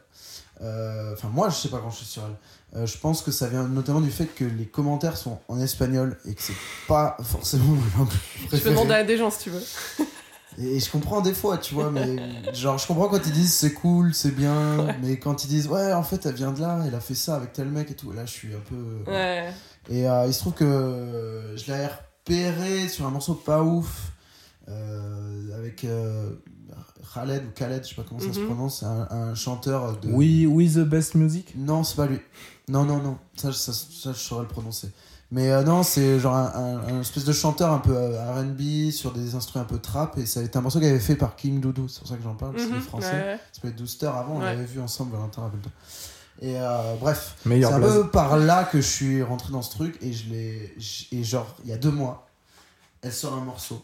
Euh, Enfin, moi je sais pas grand chose sur elle. Euh, je pense que ça vient notamment du fait que les commentaires sont en espagnol et que c'est pas forcément ma langue Je peux demander à des gens si tu veux. Et je comprends des fois, tu vois, mais genre, je comprends quand ils disent c'est cool, c'est bien, mais quand ils disent ouais, en fait, elle vient de là, elle a fait ça avec tel mec et tout, là, je suis un peu. Ouais. Et euh, il se trouve que je l'ai repéré sur un morceau pas ouf, euh, avec euh, Khaled ou Khaled, je sais pas comment ça se Mhm. prononce, un, un chanteur de. Oui, oui, the best music. Non, c'est pas lui. Non, non, non, ça, ça, ça, je saurais le prononcer. Mais euh, non, c'est genre un, un- un espèce de chanteur un peu euh, RB sur des instruments un peu trap, et ça a été un morceau qu'il avait fait par King Doudou, c'est pour ça que j'en parle, c'est Mhm. des français. Ouais. Ça s'appelait Dooster avant, on Ouais. l'avait vu ensemble, Valentin, rappelle-toi. Et euh, bref, c'est un peu par là que je suis rentré dans ce truc, et je l'ai. Et genre, il y a deux mois, elle sort un morceau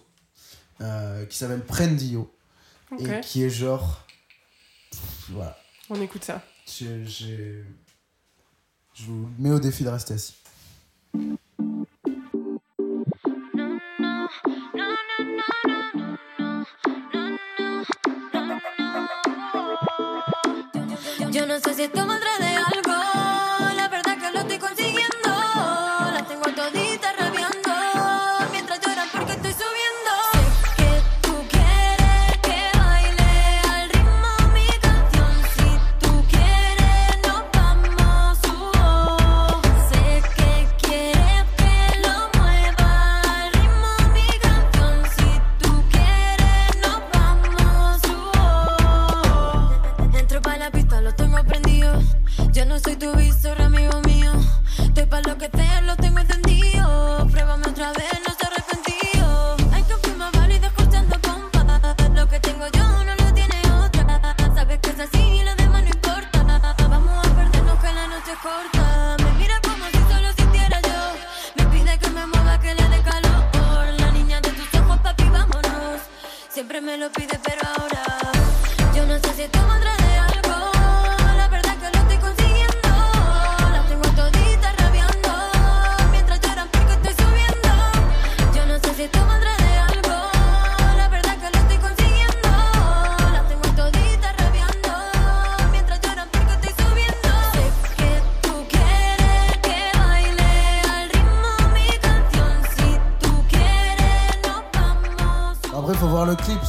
euh, qui s'appelle Prendio, Et qui est genre. pff, Voilà. On écoute ça. Je, j'ai- je vous mets au défi de rester assis. Yo no sé si esto me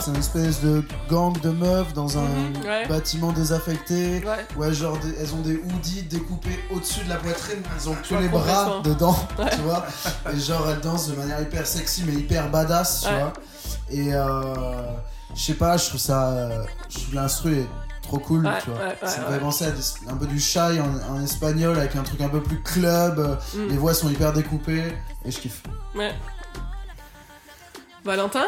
c'est une espèce de gang de meufs dans un Mhm, ouais. bâtiment désaffecté. Ouais. Ouais, genre des- elles ont des hoodies découpés au-dessus de la poitrine, elles ont Ouais, les bras dedans, [LAUGHS] Ouais. tu vois. Et genre elles dansent de manière hyper sexy mais hyper badass, tu vois. Et euh, je sais pas, je trouve ça. Je trouve l'instru est trop cool, tu vois. ça me fait penser à un peu du shy en, en espagnol avec un truc un peu plus club. Mm. Les voix sont hyper découpées et je kiffe. Ouais. Valentin?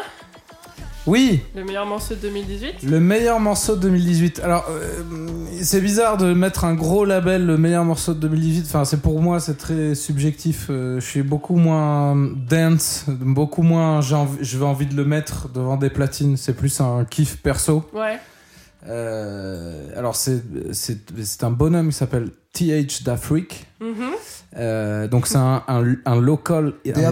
Oui, Le meilleur morceau de 2018 le meilleur morceau de 2018. Alors, euh, c'est bizarre de mettre un gros label, le meilleur morceau de 2018. Enfin, c'est pour moi, c'est très subjectif. Euh, je suis beaucoup moins dance, beaucoup moins. J'ai envie, envie de le mettre devant des platines. C'est plus un kiff perso. Ouais. Euh, alors, c'est un bonhomme qui s'appelle TH Dafric. Mhm. Euh, donc, c'est un, un, un local. Des un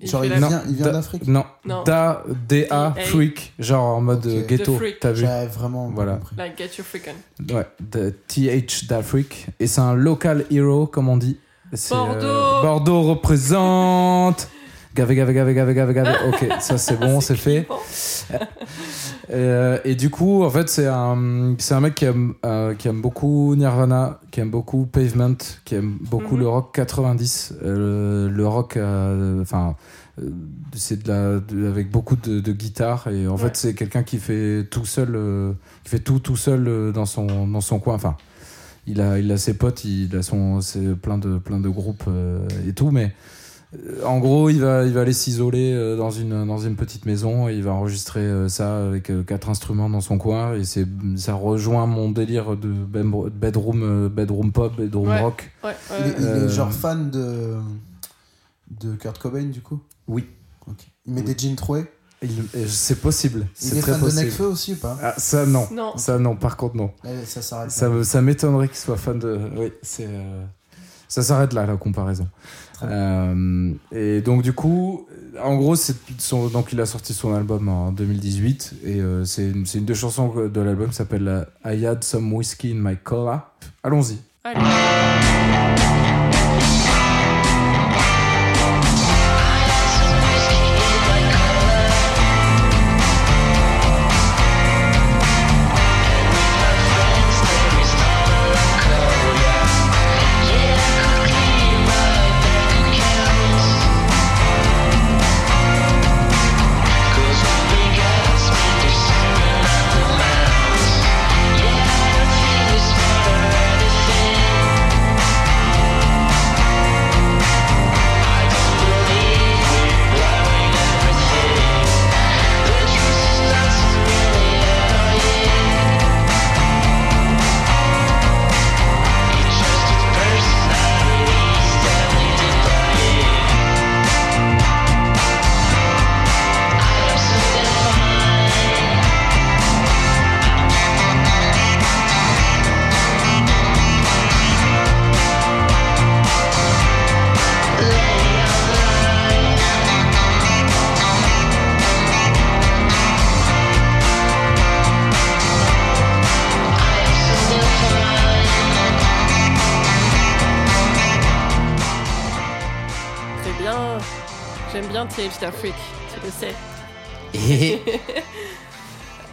Il Genre il vient, il vient Da- d'Afrique Non, Non. Da, D-A, freak, genre en mode euh, ghetto, The freak. t'as vu J'avais vraiment Voilà. compris. Like, get your freaking. Ouais, de TH d'Afrique. Et c'est un local hero, comme on dit. C'est, Bordeaux. Bordeaux représente Gavé, gavé, gavé, gavé, gavé, gavé. [LAUGHS] Ok, ça c'est bon, c'est fait. [LAUGHS] Euh, et du coup, en fait, c'est un, c'est un mec qui aime, euh, qui aime beaucoup Nirvana, qui aime beaucoup Pavement, qui aime beaucoup Mhm. le rock 90. euh, le rock, euh, enfin, euh, c'est de la, de- avec beaucoup de, de guitare. Et en Ouais. fait, c'est quelqu'un qui fait tout seul, qui fait tout tout seul dans son, dans son coin. Enfin, il a, il a ses potes, il a son, plein de, plein de groupes et tout, mais en gros, il va, il va aller s'isoler euh, dans une, dans une petite maison et il va enregistrer euh, ça avec euh, quatre instruments dans son coin et c'est, ça rejoint mon délire de bedroom, euh, bedroom pop, bedroom Ouais. rock. Ouais, Il est, ouais. il est Euh, genre fan de, de Kurt Cobain du coup? Oui. Il met Oui. des jeans troués? Euh, c'est possible, Il c'est est très fan de possible. Necfeu aussi ou pas? Ah, ça non, Non. ça non. Par contre non. Eh, Ça. Ça, m'étonnerait qu'il soit fan de. Oui, c'est. euh, Ça s'arrête là, la comparaison. Euh, et donc, du coup, en gros, donc, il a sorti son album en 2018. Et euh, c'est une, une des chansons de l'album qui s'appelle euh, I Had Some Whiskey in My Cola. Allons-y. d'Afrique, tu le sais. [LAUGHS]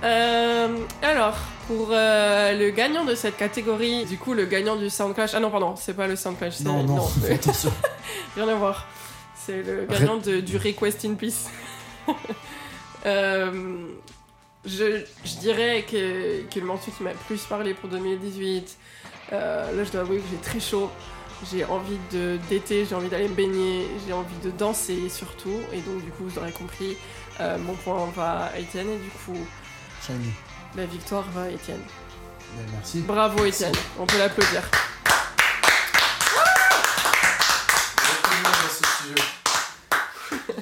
Euh, alors, pour euh, le gagnant de cette catégorie, du coup, le gagnant du Soundclash. Ah non, pardon, c'est pas le Soundclash. c'est- Non, non, [LAUGHS] attention. [LAUGHS] Rien à voir. C'est le gagnant de- du Request in Peace. Euh, je, je dirais que, que le morceau qui m'a plus parlé pour 2018, euh, là je dois avouer que j'ai très chaud. J'ai envie de d'été, j'ai envie d'aller me baigner, j'ai envie de danser surtout. Et donc du coup, vous aurez compris, euh, mon point va à Étienne et du coup, Shiny. la victoire va à Étienne. Ben, merci. Bravo Étienne, on peut l'applaudir.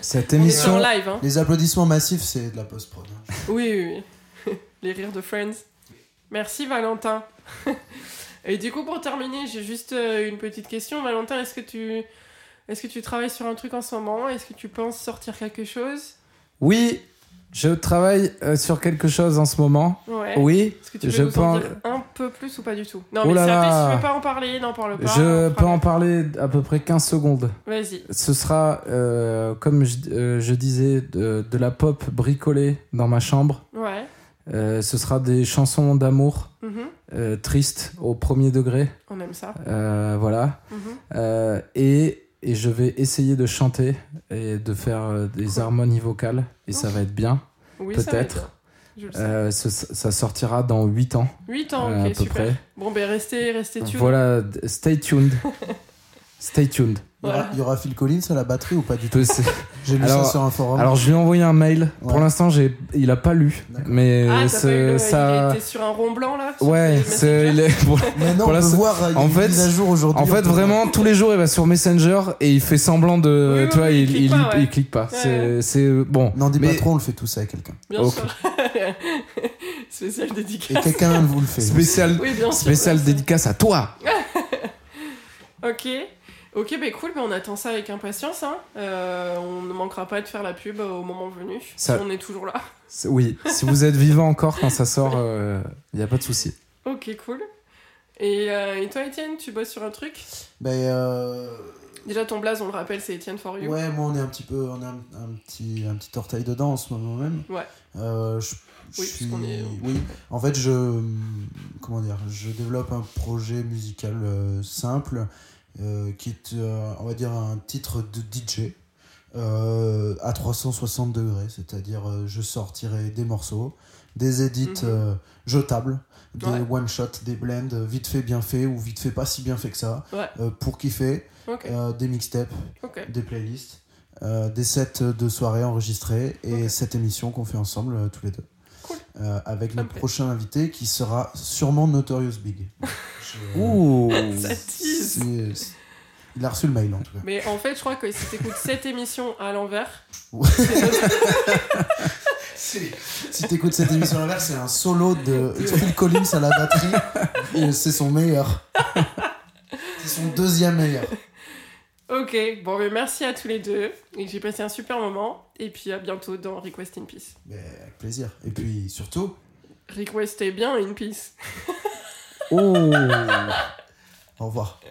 Cette émission. live, hein. Les applaudissements massifs, c'est de la post-prod. hein. Oui, oui, oui. [LAUGHS] Les rires de Friends. Merci Valentin. [LAUGHS] Et du coup, pour terminer, j'ai juste euh, une petite question. Valentin, est-ce que tu... Est-ce que tu travailles sur un truc en ce moment? Est-ce que tu penses sortir quelque chose? Oui, je travaille euh, sur quelque chose en ce moment. Ouais. Oui, Est-ce que tu peux je nous en- dire un peu plus ou pas du tout? Non, Oh mais si tu veux pas en parler, n'en parle pas. je peux en parler à peu près 15 secondes. Vas-y. Ce sera, euh, comme je, euh, je disais, de, de la pop bricolée dans ma chambre. Ouais. Euh, ce sera des chansons d'amour Mhm. euh, tristes au premier degré. On aime ça. Euh, voilà. Mhm. Et, et je vais essayer de chanter et de faire des Cool. harmonies vocales. Et ça va être bien. Oui, ça Peut-être. ce- ça sortira dans 8 ans, 8 ans, euh, ok, à peu super. près. Bon, ben restez, restez tuned. Voilà, stay tuned. [LAUGHS] stay tuned. Il y, aura, Voilà. il y aura Phil Collins à la batterie ou pas du tout [LAUGHS] J'ai lu Alors- ça sur un forum. Alors je lui ai envoyé un mail. Pour l'instant, j'ai, il a pas lu, mais Ah, ça. Il était sur un rond blanc là Ouais, c'est, il est- pour- Mais non, on peut voir, en fait- mise à jour aujourd'hui. En fait, vraiment, tous les jours, il va sur Messenger et il fait semblant de. Oui, tu vois, il, il clique il, pas, ouais. il clique pas. Ouais, C'est, bon. N'en dis Mais- pas trop, on le fait tous avec quelqu'un. Bien Ok. sûr. [LAUGHS] Spécial Et dédicace. quelqu'un vous le fait. Spécial, Oui, bien sûr. spécial dédicace à toi. [LAUGHS] Ok. Ok, bah cool, bah on attend ça avec impatience. Hein. Euh, on ne manquera pas de faire la pub au moment venu. Ça- Si on est toujours là. Oui, si vous êtes vivant encore quand ça sort, il n'y a pas de souci. Ok, cool. Et, euh, et toi, Étienne, tu bosses sur un truc? Ben, euh, Déjà, ton blaze, on le rappelle, c'est Étienne for You. ouais, moi on est un petit peu, on a un, un petit, un petit orteil dedans en ce moment même. Ouais. Euh, je, je Oui, suis, puisqu'on est- oui. En fait, je, comment dire, je développe un projet musical euh, simple euh, qui est, euh, on va dire, un titre de DJ. euh, à 360 degrés, c'est-à-dire euh, je sortirai des morceaux, des edits Mhm. euh, jetables, des Ouais. one-shots, des blends euh, vite fait, bien fait ou vite fait, pas si bien fait que ça, Ouais. euh, pour kiffer, euh, des mixtapes, des playlists, euh, des sets de soirées enregistrés et cette émission qu'on fait ensemble euh, tous les deux. Cool. Euh, avec notre plaît. prochain invité qui sera sûrement Notorious Big. Je- Ouh. Ça tease. Il a reçu le mail en tout cas. Mais en fait, je crois que si t'écoutes cette émission à l'envers, Ouais. [LAUGHS] si si t'écoutes cette émission à l'inverse, c'est un solo de Phil Collins à la batterie et c'est son meilleur. C'est son deuxième meilleur. Ok, bon, mais merci à tous les deux. Et j'ai passé un super moment. Et puis à bientôt dans Request in Peace. Mais avec plaisir. Et puis surtout, Requestez bien in peace. Oh. [LAUGHS] au revoir.